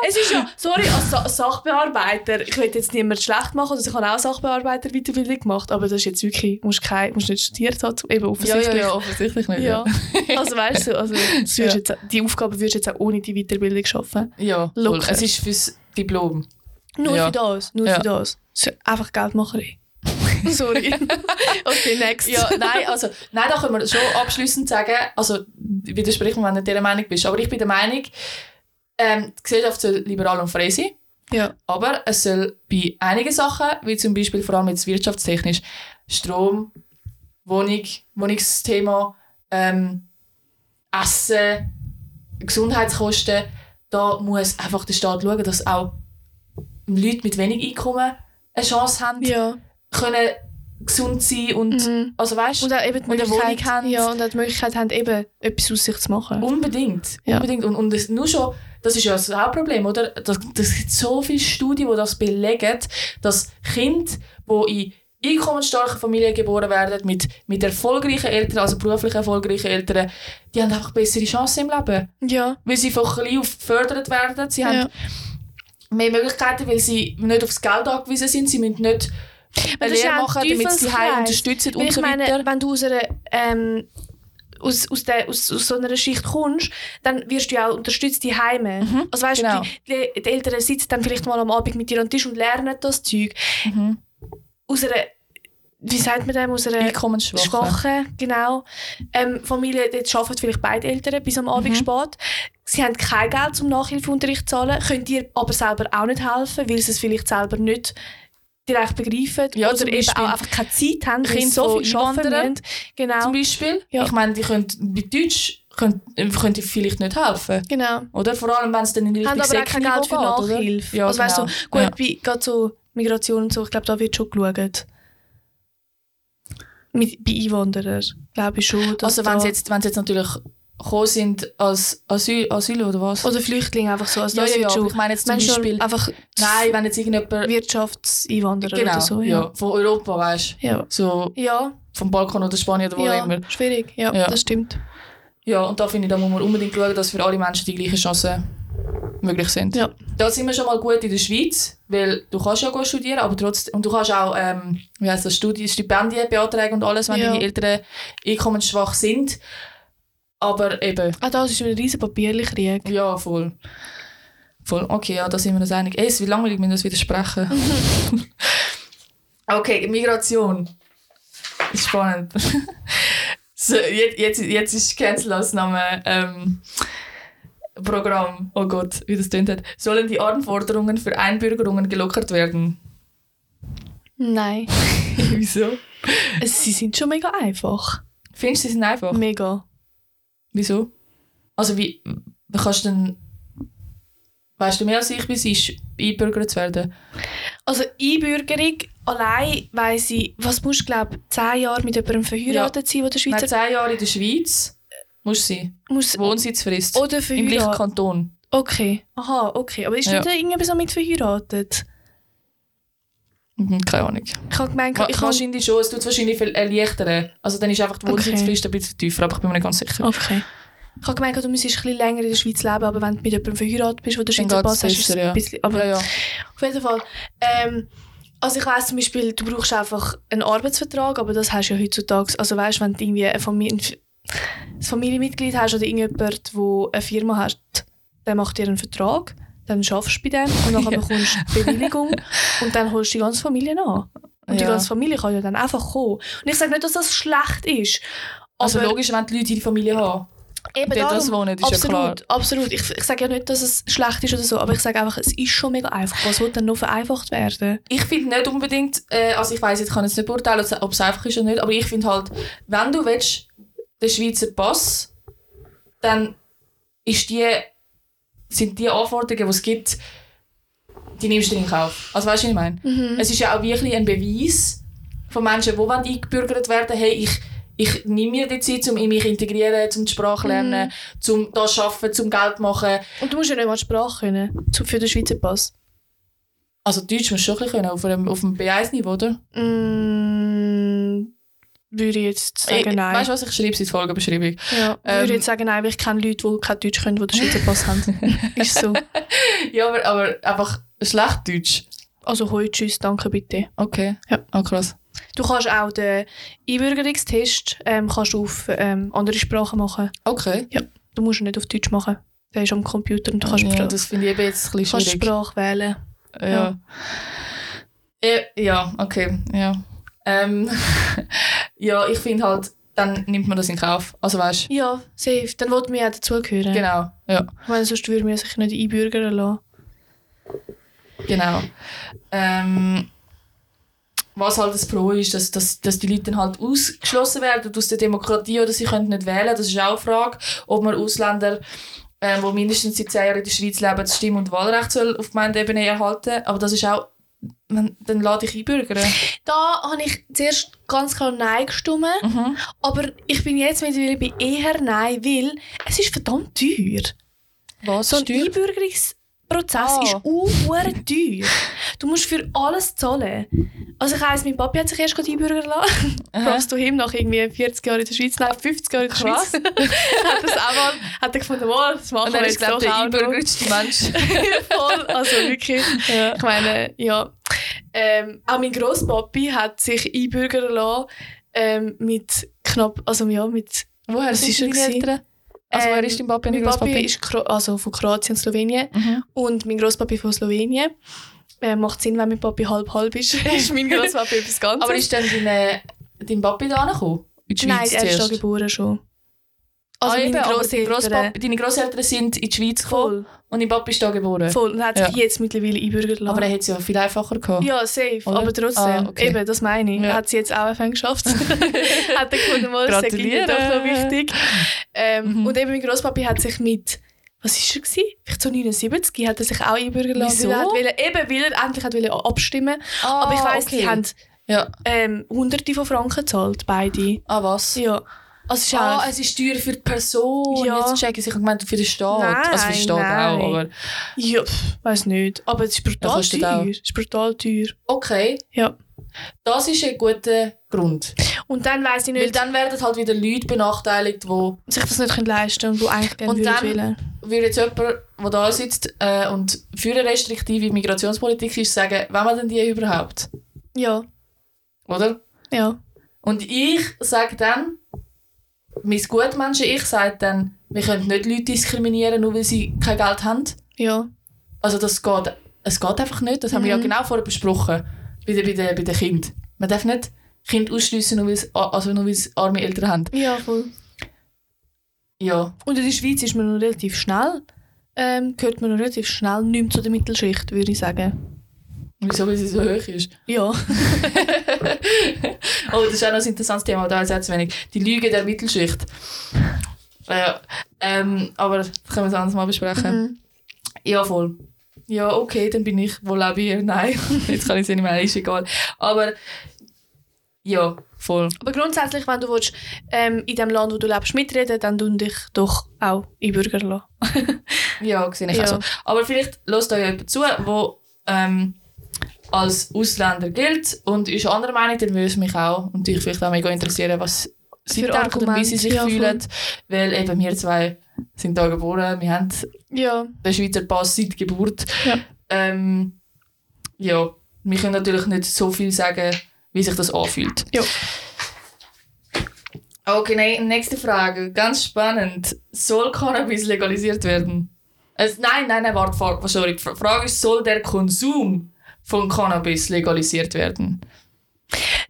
es ist ja, sorry, als Sa Sachbearbeiter, ich will jetzt niemand schlecht machen, also ich habe auch Sachbearbeiter Weiterbildung gemacht, aber das ist jetzt wirklich, musst kein, musst nicht studiert haben, eben Ja, offensichtlich. ja, ja, offensichtlich nicht. Ja. [laughs] Also weißt du, also, Ja. jetzt, die Aufgabe würdest du jetzt auch ohne die Weiterbildung schaffen. Ja, voll. Locker. es ist fürs Diplom. Nur Ja. für das, nur Ja. für das. Einfach Geldmacherei. [laughs] Sorry. [laughs] okay, next. Ja, nein, also, nein, da können wir schon abschließend sagen, also, widersprich mir, wenn du dieser Meinung bist, aber ich bin der Meinung, ähm, die Gesellschaft soll liberal und frei sein, ja. aber es soll bei einigen Sachen, wie zum Beispiel vor allem jetzt wirtschaftstechnisch, Strom, Wohnung, Wohnungsthema, ähm, Essen, Gesundheitskosten, da muss einfach der Staat schauen, dass auch Leute mit wenig Einkommen eine Chance haben, Ja. können gesund sein und Mhm. also weißt Und auch eben die Und Möglichkeit, haben. ja, und auch die Möglichkeit haben, eben etwas aus sich zu machen. Unbedingt. Ja. Unbedingt. Und, und das, nur schon, das ist ja das Hauptproblem, oder? Das, das gibt so viele Studien, die das belegen, dass Kinder, die in einkommensstarken Familien geboren werden, mit, mit erfolgreichen Eltern, also beruflich erfolgreichen Eltern, die haben einfach bessere Chancen im Leben. Ja. Weil sie von klein auf gefördert werden. Sie haben mehr Möglichkeiten, weil sie nicht aufs Geld angewiesen sind. Sie müssen nicht eine Lehre machen, damit sie die Heim unterstützen und ich so meine, weiter. wenn du aus einer, ähm, aus, aus, der, aus, aus so einer Schicht kommst, dann wirst du ja auch unterstützt die Heime. Also weißt genau. du, die, die, die Eltern sitzen dann vielleicht mal am Abend mit dir am Tisch und lernen das Zeug. Mhm. Aus einer, wie sagt man dem, aus einer Einkommensschwache. schwache, genau. Ähm, Familie, dort arbeiten vielleicht beide Eltern bis am Abend Mhm. spät. Sie haben kein Geld zum Nachhilfeunterricht zu zahlen, können dir aber selber auch nicht helfen, weil sie es vielleicht selber nicht direkt begreifen Ja, oder eben Beispiel auch einfach keine Zeit haben, Kinder so viel arbeiten. Genau. zum Beispiel. Ja. Ich meine, die können bei Deutsch können, äh, können die vielleicht nicht helfen. Genau. Oder? Vor allem, wenn es dann in die Haben Richtung aber auch kein Geld für? Nachhilfe. Ja, also weißt du, genau. gut, Ja. bei gerade so Migration und so, ich glaube, da wird schon geschaut. Mit, bei Einwanderern, glaube ich schon. Also wenn sie jetzt, jetzt natürlich gekommen sind als Asyl, Asyl oder was? Oder Flüchtlinge einfach so. Also ja, ja, ja. Ich meine jetzt zum schon Beispiel... einfach Nein, wenn jetzt irgendjemand... Wirtschaftseinwanderer Genau, oder so. ja. Ja. Von Europa, weißt du? Ja. So Ja, vom Balkan oder Spanien oder wo ja, immer. schwierig. Ja, Ja. das stimmt. Ja, und da finde ich, da muss man unbedingt schauen, dass für alle Menschen die gleichen Chancen möglich sind. Ja. Da sind wir schon mal gut in der Schweiz, weil du kannst ja gut studieren, aber trotzdem, und du kannst auch, ähm, wie heisst das, Studi Stipendien beantragen und alles, wenn Ja. deine Eltern einkommensschwach sind. Aber eben, Ah, das ist ein riesen Papierkrieg. ja, voll. Voll, okay, ja, da sind wir uns einig. Ey, langweilig, wenn wir das widersprechen. [laughs] okay, Migration. Ist spannend. [laughs] so, jetzt, jetzt, jetzt ist Cancel-Ausnahme ähm, Programm. Oh Gott, wie das tönt hat. Sollen die Anforderungen für Einbürgerungen gelockert werden? Nein. [laughs] Wieso? Es- Sie sind schon mega einfach. Findest du, sie sind einfach? Mega. Wieso? Also wie, kannst du denn... Weißt du mehr als ich, wie es ist, einbürgert zu werden? Also Einbürgerung allein weiss ich, was musst du glaube zehn Jahre mit jemandem verheiratet sein, der der Schweizer zehn Jahren in der Schweiz musst du sein. muss Wohnsitzfrist. oder Im gleichen verheiratet. Kanton. Okay, aha, okay. Aber ist Ja. nicht irgendjemand so mit verheiratet? Mhm, keine Ahnung. Ich habe gemeint, ich habe... wahrscheinlich schon, es tut es wahrscheinlich viel erleichtern. Also dann ist einfach die Okay. Wohnsitzfrist ein bisschen tiefer, aber ich bin mir nicht ganz sicher. Okay. Ich habe gemeint, du müsstest ein bisschen länger in der Schweiz leben, aber wenn du mit jemandem verheiratet bist, der Dann Schweizer Pass hast, ist es ein bisschen... Aber ja, ja. auf jeden Fall. Ähm, also ich weiss zum Beispiel, du brauchst einfach einen Arbeitsvertrag, aber das hast du ja heutzutage. Also weißt, wenn du irgendwie eine Familie, ein Familienmitglied hast oder irgendjemand, der eine Firma hat, der macht dir einen Vertrag, dann schaffst du bei dem und dann [laughs] bekommst du Bewilligung und dann holst du die ganze Familie an. Und die Ja. ganze Familie kann ja dann einfach kommen. Und ich sage nicht, dass das schlecht ist. Also logisch, wenn die Leute ihre Familie haben. Eben dort darum, das wohnen, ist ja klar. absolut, absolut. Ich, ich sage ja nicht, dass es schlecht ist oder so, aber ich sage einfach, es ist schon mega einfach. Was wird denn noch vereinfacht werden? Ich finde nicht unbedingt, äh, also ich weiß ich kann jetzt nicht beurteilen, ob es einfach ist oder nicht, aber ich finde halt, wenn du willst, den Schweizer Pass, dann ist die, sind die Anforderungen, die es gibt, die nimmst du in Kauf. Also weißt du, was ich meine? Es ist ja auch wirklich ein Beweis von Menschen, die eingebürgert werden hey, ich, ich nehme mir die Zeit, um mich zu integrieren, um die Sprache lernen, um da zu arbeiten, um Geld zu machen. Und du musst ja nicht mal Sprache können, zu- für den Schweizer Pass. Also Deutsch musst du schon ein bisschen können, auf einem, auf einem B1-Niveau, oder? Mm, würde ich jetzt sagen, nein. Weißt du was, ich schreibe es in die Folgenbeschreibung. ja, ähm, würde ich jetzt sagen, nein, weil ich kenne Leute, die kein Deutsch können, die den Schweizer Pass haben. [laughs] ist so. [laughs] Ja, aber, aber einfach schlecht Deutsch. Also heute tschüss, danke bitte. Okay. Ja. Oh, krass. Du kannst auch den Einbürgerungstest ähm, kannst du auf ähm, andere Sprachen machen. Okay. Du musst ihn nicht auf Deutsch machen. Der ist am Computer und du kannst, ja, Spra das finde ich jetzt ein bisschen kannst. Sprache wählen. Ja. Ja, ja okay. Ja, ähm, [laughs] ja ich finde halt, dann nimmt man das in Kauf. Also weißt? Ja, safe. Dann wollten wir auch dazugehören. Genau. Ja, Ich meine, sonst würden wir sich nicht einbürgern lassen. genau. Ähm, was halt das Pro ist, dass, dass, dass die Leute dann halt ausgeschlossen werden aus der Demokratie oder sie können nicht wählen. Das ist auch eine Frage, ob man Ausländer, ähm, die mindestens seit zehn Jahren in der Schweiz leben, das Stimm- und Wahlrecht soll auf Gemeindeebene erhalten. Aber das ist auch, man, dann lade ich einbürgern. Da habe ich zuerst ganz klar Nein gestimmt. Mhm. Aber ich bin jetzt mittlerweile bei eher Nein, weil es ist verdammt teuer. Was? So ein Steuer? Einbürgerungsprozess Ah. ist unhuere [laughs] teuer. Du musst für alles zahlen. Also ich weiss, mein Papi hat sich erst gerade einbürgern lassen. Props to him, nach irgendwie 40 Jahren in der Schweiz, nein, 50 Jahre in der Krass. Schweiz. [laughs] hat das auch mal, hat er gefunden, wow, das machen wir jetzt ist, glaube doch der auch einbürgerste Mensch. [laughs] Voll, also wirklich. ja. Ich meine, ja. Ähm, auch mein Grosspapi hat sich einbürgern lassen ähm, mit knapp, also ja, mit Woher sind ist er? Also Ähm, ist dein Papi und Mein dein Papi Grosspapi? ist Kro also von Kroatien und Slowenien Mhm. und mein Grosspapi von Slowenien. Äh, macht Sinn, wenn mein Papi halb-halb ist. [laughs] ist mein Grosspapi etwas Ganzes. Aber ist dann dein, dein Papi da angekommen? Nein, er ist da zuerst? geboren schon. Also eben, meine Grosseltern. Deine Grosseltern sind in die Schweiz gekommen Voll, und dein Papi ist da geboren. voll. Und hat sich jetzt mittlerweile einbürgern lassen. Aber er hätte es ja viel einfacher gehabt. Ja, safe. Oder? Aber trotzdem, Ah, okay. eben, das meine ich. Ja. Er hat es jetzt auch einfach geschafft. [laughs] hat er gefunden, mal, das ist doch noch wichtig. Ähm, Mhm. Und eben mein Grosspapi hat sich mit, was war er? Gewesen? Vielleicht so 79 hat er sich auch einbürgern lassen. Wieso? Weil er, hat wollen, eben, weil er endlich hat abstimmen Ah, Aber ich weiss, okay. die haben Ja. ähm, hunderte von Franken gezahlt, beide. Ah, was? Ja. Also es ist Ah, auch- es ist teuer für die Person. Ja. Jetzt check ich, ich gemeint für den Staat. Nein, also für den Staat nein. auch, aber... ja, weiß nicht. Aber es ist brutal kostet teuer. Es ist brutal teuer. Okay, Ja. das ist ein guter Grund. Und dann weiss ich Weil nicht, dann werden halt wieder Leute benachteiligt, die sich das nicht leisten können und die eigentlich gerne Und dann- wollen. würde jetzt jemand, der da sitzt äh, und für eine restriktive Migrationspolitik ist, sagen, wenn man denn die überhaupt? Ja, Oder? ja. Und ich sage dann, mein Gutmenschen, ich sage dann, wir können nicht Leute diskriminieren, nur weil sie kein Geld haben. Ja. Also das geht, es geht einfach nicht. Das haben wir ja Mhm. genau vorher besprochen, bei den, bei den, bei den Kindern. Man darf nicht Kinder ausschliessen, nur weil sie also nur arme Eltern haben. Ja, voll. Ja, Und in der Schweiz ist man noch relativ schnell, ähm, gehört man noch relativ schnell nicht mehr zu der Mittelschicht, würde ich sagen. Wieso, weil sie so hoch ist. Ja. [laughs] oh, das ist auch noch ein interessantes Thema, da ist jetzt wenig. Die Lüge der Mittelschicht. Ja, ähm, aber das können wir das anderes mal besprechen. Mhm. Ja, voll. Ja, okay, dann bin ich wohl auch bei. Nein, [laughs] jetzt kann ich es nicht mehr, ist egal. Aber ja, voll. Aber grundsätzlich, wenn du willst, ähm, in dem Land, wo du lebst, mitreden, dann tun dich doch auch einbürgern lassen. [laughs] Ja, sehe ich Ja. auch so. Aber vielleicht lässt euch jemand zu, der ähm, als Ausländer gilt und ist anderer Meinung, dann würde es mich auch und dich vielleicht auch mega interessieren, was sie denken und wie sie Argumente, sich ja, fühlen. Weil eben wir zwei sind da geboren, wir haben Ja. den Schweizer Pass seit Geburt. Ja. Ähm, ja, wir können natürlich nicht so viel sagen, wie sich das anfühlt. Ja. Okay, nächste Frage. Ganz spannend. Soll Cannabis legalisiert werden? Es, nein, nein, nein, warte, warte, sorry. Die Frage ist, soll der Konsum von Cannabis legalisiert werden?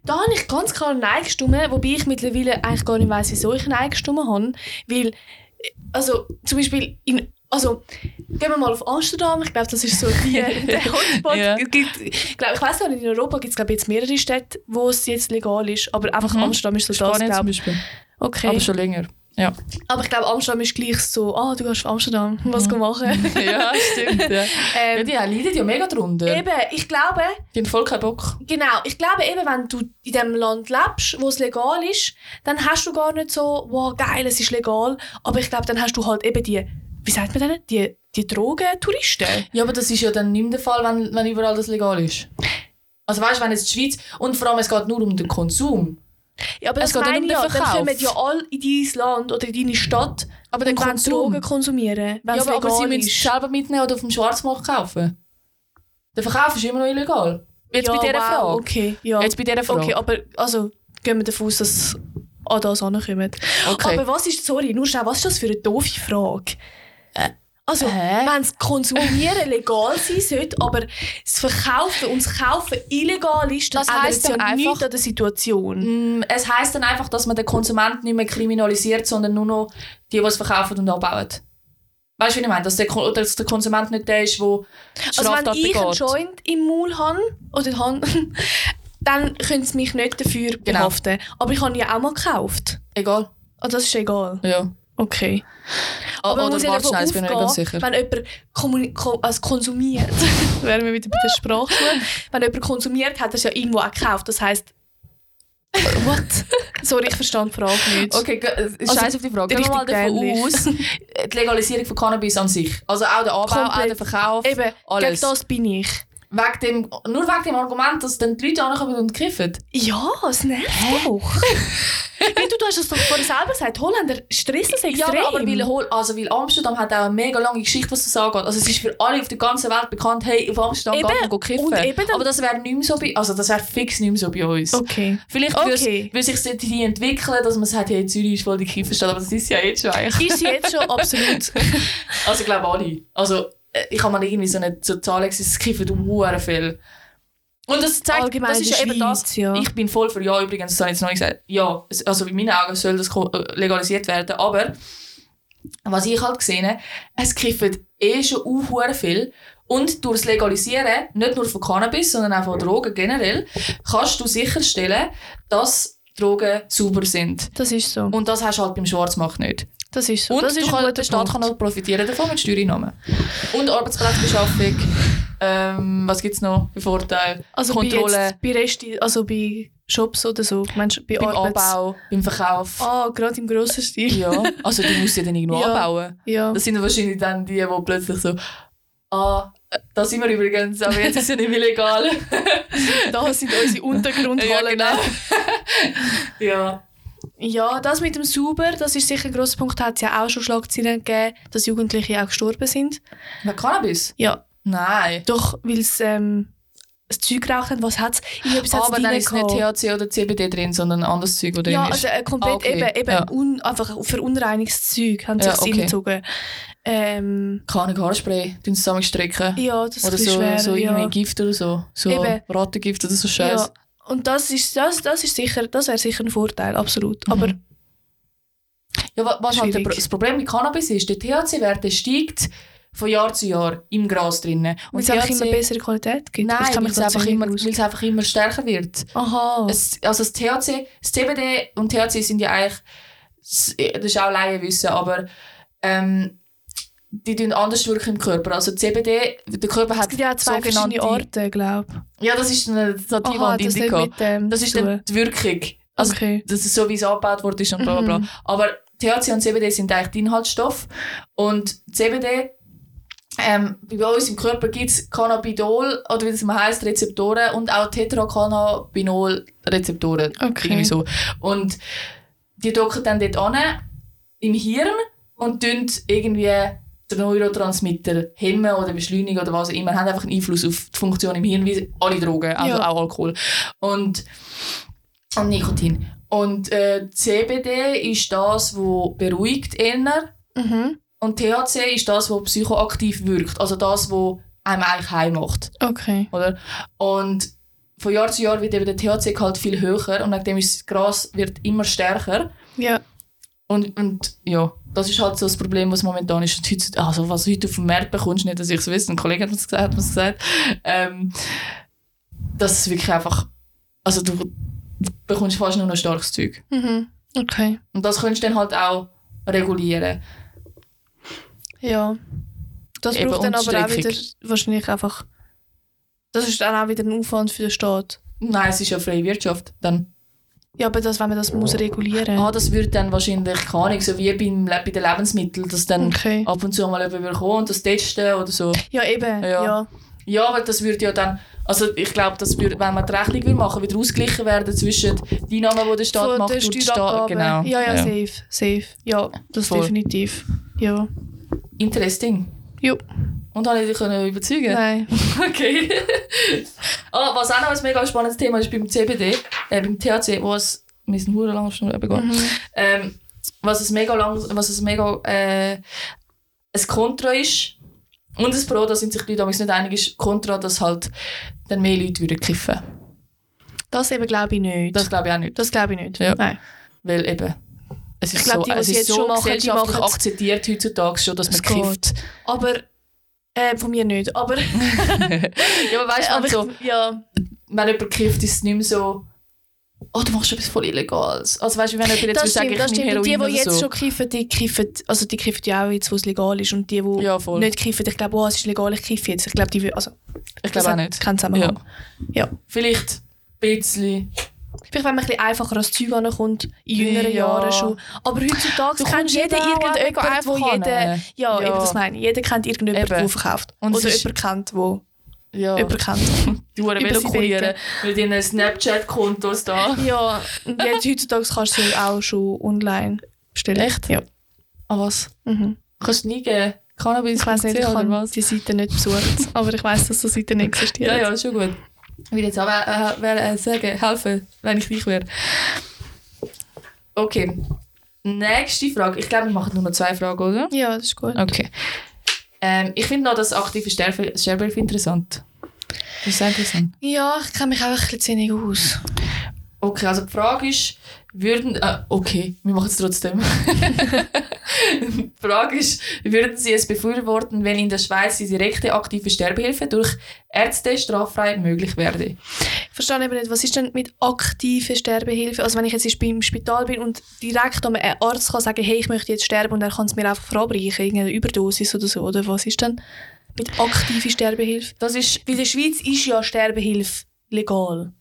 Da habe ich ganz klar Nein gestimmt, wobei ich mittlerweile eigentlich gar nicht weiss, wieso ich Nein gestimmt habe. Weil also zum Beispiel in also, gehen wir mal auf Amsterdam. Ich glaube, das ist so die, [laughs] der Hotspot. Ja. Gibt, ich, glaub, ich weiß nicht, in Europa gibt es jetzt mehrere Städte, wo es jetzt legal ist. Aber einfach Mhm. Amsterdam ist so das, Spanien zum glaube ich. Okay. Aber schon länger. Ja. Aber ich glaube, Amsterdam ist gleich so, ah, du gehst auf Amsterdam, [laughs] was mhm. machen. [laughs] ja, stimmt. Ja. ja, ähm, die leiden ja mega drunter. eben, ich glaube, Die haben voll keinen Bock. genau, ich glaube eben, wenn du in dem Land lebst, wo es legal ist, dann hast du gar nicht so, wow, geil, es ist legal. Aber ich glaube, dann hast du halt eben die, wie sagt man denn, die, die Drogentouristen. Ja, aber das ist ja dann nicht mehr der Fall, wenn, wenn überall das legal ist. Also weißt du, wenn jetzt die Schweiz... Und vor allem, es geht nur um den Konsum. Ja, aber Es das geht um den ja, dann kommen ja alle in dein Land oder in deine Stadt Aber und wollen Konsum... Drogen konsumieren, wenn Ja, aber, aber sie müssen es selber mitnehmen oder auf dem Schwarzmarkt kaufen. Der Verkauf ist immer noch illegal. Jetzt ja, bei dieser wow, Frage. Okay, ja. Jetzt bei dieser Frage. okay, aber also gehen wir davon aus, dass an das ankommt. Okay. Aber was ist, sorry, nur schnell, was ist das für eine doofe Frage? Also, wenn das Konsumieren [laughs] legal sein sollte, aber das Verkaufen und das Kaufen illegal ist, dann Das heisst ja dann nichts einfach- an der Situation. Mm, Es heisst dann einfach, dass man den Konsument nicht mehr kriminalisiert, sondern nur noch die, die es verkaufen und abbauen. Weißt du, wie ich meine? Dass der, dass der Konsument nicht der ist, der Also wenn ich einen begeht. Joint im Maul habe, oder habe, [laughs] dann können sie mich nicht dafür Genau. behaften. Aber ich habe ihn ja auch mal gekauft. Egal. Oh, das ist egal. Ja. Okay. Aber oder ja warte schnell, ich bin mir nicht ganz sicher. wenn jemand also konsumiert, [laughs] [laughs] wären wir wieder bei der Sprachschule, wenn jemand konsumiert, hat er es ja irgendwo auch gekauft. Das heisst, what? [laughs] Sorry, ich verstehe die Frage nicht. Okay, äh, Also, scheiß auf die Frage. Gehen wir mal davon aus, die Legalisierung von Cannabis an sich. Also auch der Anbau, auch Komplett. der Verkauf, Eben, alles. gegen das bin ich. Wegen dem, nur wegen dem Argument, dass dann die Leute ankommen und kiffen. Ja, es nervt doch. [laughs] Weil du, du hast es doch vorher selber gesagt, Holländer stressen es Ja, extrem. aber, aber weil, also weil Amsterdam hat auch eine mega lange Geschichte, was das angeht. Also es ist für alle auf der ganzen Welt bekannt, hey, auf Amsterdam Eben. man go kiffen. Und eben aber das wäre nicht mehr so bei, also das wäre fix nicht mehr so bei uns. Okay. Vielleicht Okay. würde sich dort die entwickeln, dass man sagt, hey, Zürich ist voll die Kifferstadt, aber das ist ja jetzt schon eigentlich. Ist jetzt schon absolut. [laughs] Also ich glaube alle. Also ich habe mal irgendwie so eine so Zahl gesehen, es kiffen hure viel. Und das zeigt, Allgemein das ist ja eben das. Schweiz, ja. Ich bin voll für ja übrigens, das habe ich jetzt noch nicht gesagt. Ja, also in meinen Augen soll das äh, legalisiert werden, aber was ich halt gesehen habe, es kiffen eh schon hure viel. Und durch das Legalisieren, nicht nur von Cannabis, sondern auch von Drogen generell, kannst du sicherstellen, dass Drogen sauber sind. Das ist so. Und das hast du halt beim Schwarzmarkt nicht. Das ist so. Und das ist kann, der Staat kann auch profitieren davon mit Steuereinnahmen. Und Arbeitsplatzbeschaffung. ähm, was gibt es noch für Vorteile? Also bei, Kontrolle jetzt, bei Resti, also bei Shops oder so, meinst bei beim Arbeits... Anbau, beim Verkauf. Ah, gerade im grossen Stil. Ja, also du musst ja dann irgendwo [laughs] Ja. anbauen. Ja. Das sind wahrscheinlich dann die, die plötzlich so «Ah, da sind wir übrigens, aber jetzt ist es ja nicht mehr legal.» [laughs] Das sind unsere [laughs] Untergrundhallen. Ja, genau. ja. Ja, das mit dem Sauber, das ist sicher ein grosser Punkt. Hat es ja auch schon Schlagzeilen gegeben, dass Jugendliche auch gestorben sind. Mit Cannabis? Ja, Nein. doch, weil sie ähm, das Zeug geraucht haben. Was hat es? Hat's aber dann ist nicht. THC oder CBD drin, sondern ein anderes Zeug, drin Ja, also äh, komplett Ah, okay. eben, eben Ja. un, einfach verunreiniges Zeug haben sie Ja, sich okay. reingezogen. Ähm, Keine Haarspray, tun sie zusammenstrecken. ja, das ist Oder so, schwer. so ja. irgendwie Gift oder so. So Eben. Rattengift oder so Ja. Und das ist, das, das ist sicher, das wäre sicher ein Vorteil, absolut. Mhm. Aber Ja, wa- was halt das Problem mit Cannabis ist, der THC-Wert steigt von Jahr zu Jahr im Gras drinnen. weil es einfach immer bessere Qualität gibt. Nein, weil es, einfach immer, einfach immer stärker wird. Aha. Es, also das THC, das CBD und THC sind ja eigentlich, das das ist auch Laienwissen, aber ähm, die tun anders wirken im Körper. Also CBD, der Körper es hat gibt ja zwei verschiedene Arten, glaube ich. Ja, das ist eine Sativa und Indica. Das ist dann die Wirkung. Also, Okay. das ist so, wie es angebaut wurde ist und bla bla bla. Mhm. Aber THC und CBD sind eigentlich die Inhaltsstoffe. Und CBD, ähm, bei uns im Körper gibt es Cannabidol, oder wie das mal heisst, Rezeptoren und auch Tetracannabinol-Rezeptoren. Okay. Irgendwie so. Und die docken dann dort an, im Hirn, und tun irgendwie den Neurotransmitter hemmen oder beschleunigen oder was auch immer, haben einfach einen Einfluss auf die Funktion im Hirn, wie alle Drogen, also Ja. auch Alkohol. Und, und Nikotin. Und äh, CBD ist das, was beruhigt eher. Mhm. Und THC ist das, was psychoaktiv wirkt. Also das, was einem eigentlich heim macht. Okay. Oder? Und von Jahr zu Jahr wird eben der THC-Gehalt viel höher und nachdem ist das Gras wird immer stärker. Ja. Und, und ja, das ist halt so das Problem, was momentan ist. Und heute, also was heute auf dem Markt bekommst, nicht, dass ich es weiß, ein Kollege hat mir gesagt, hat gesagt ähm, dass es wirklich einfach, also du, bekommst fast nur noch starkes Zeug. Mhm. Okay. Und das könntest du dann halt auch regulieren. Ja. Das Eben, braucht dann aber auch wieder wahrscheinlich einfach. Das ist dann auch wieder ein Aufwand für den Staat. Nein, es ist ja freie Wirtschaft. Dann. Ja, aber das, wenn man das muss regulieren Ah, das würde dann wahrscheinlich, keine Ahnung, so wie beim, bei den Lebensmitteln, dass dann Okay. ab und zu mal jemand kommen und das testen oder so. Ja, eben. Ja. Ja. Ja, aber das würde ja dann, also ich glaube, das würde, wenn man die Rechnung will machen, wieder ausgleichen werden zwischen den Einnahmen, die der Staat Von macht der und der Staat. Genau. Ja, ja, safe. Safe. Ja, das Voll. definitiv. Ja. Interesting. Jo. Und habe ich dich können überzeugen? Nein. [laughs] Okay. ah, was auch noch ein mega spannendes Thema ist beim CBD, äh, beim THC, was wir sind hure lang schon begonnen. Mhm. Ähm, was es mega lang, was es mega äh, ein Kontra ist und ein Pro, da sind sich die Leute damals nicht einig, ist Kontra, dass halt dann mehr Leute würden kiffen. Das eben glaube ich nicht. Das Das, glaube ich auch nicht. glaube ich nicht. Ja. Nein. Weil eben, es ist Ich glaub, so, die, es ist jetzt so schon machen, gesellschaftlich machen's- akzeptiert heutzutage schon, dass man Es kifft. Aber. Äh, von mir nicht. Aber. [laughs] Ja, aber weißt du, so, ich, ja. wenn jemand kifft, ist es nicht mehr so, oh, du machst etwas voll Illegales. Also weißt du, wenn jemand jetzt sagen, stimmt, das ich nehme die, Heroin die oder jetzt so. schon kiffen, die kiffen, also die kiffen ja auch jetzt, wo es legal ist. Und die, die Ja, nicht kiffen, ich glaube, oh, es ist legal, ich kiffe jetzt. Ich glaube, die will, also, ich glaube auch nicht. keinen Zusammenhang. Ja. Vielleicht ein bisschen. Vielleicht, wenn man ein bisschen einfacher ans Zeug ankommt, in jüngeren Ja. Jahren schon. Aber heutzutage Du kennt kommst jeder irgendjemanden, wo jeder... Ja, Ja. eben das meine ich. Jeder kennt irgendjemanden, der verkauft. Und Oder jemanden kennt, wo Ja, jemanden kennt. [laughs] die Uhren über sie kurieren denken. mit ihren Snapchat-Kontos da. ja, und jetzt heutzutage kannst du sie auch schon online bestellen. Echt? Ja. Ah, was? Mhm. Kannst du nie geben? Cannabis Ich weiß nicht, ich habe die Seite nicht besucht, aber ich weiß, dass so Seiten existieren. Ja, ja, ist schon gut. Ich will jetzt auch äh, wer, äh, sagen, helfen, wenn ich dich wäre. Okay. Nächste Frage. Ich glaube, wir machen nur noch zwei Fragen, oder? Ja, das ist gut. Okay. Ähm, ich finde noch das aktive Sterbe- Sterbehilfe interessant. Das ist interessant. Ja, ich kenne mich auch ein bisschen zu wenig aus. Okay, also die Frage ist, würden... Äh, okay, wir machen es trotzdem. die [laughs] Frage ist, würden Sie es befürworten, wenn in der Schweiz die direkte aktive Sterbehilfe durch Ärzte straffrei möglich werde? Ich verstehe eben nicht, was ist denn mit aktiver Sterbehilfe? Also wenn ich jetzt im Spital bin und direkt an einen Arzt kann sagen, hey, ich möchte jetzt sterben und er kann es mir einfach verabreichen, irgendeine Überdosis oder so, oder was ist denn mit aktiver Sterbehilfe? Das ist Weil in der Schweiz ist ja Sterbehilfe legal.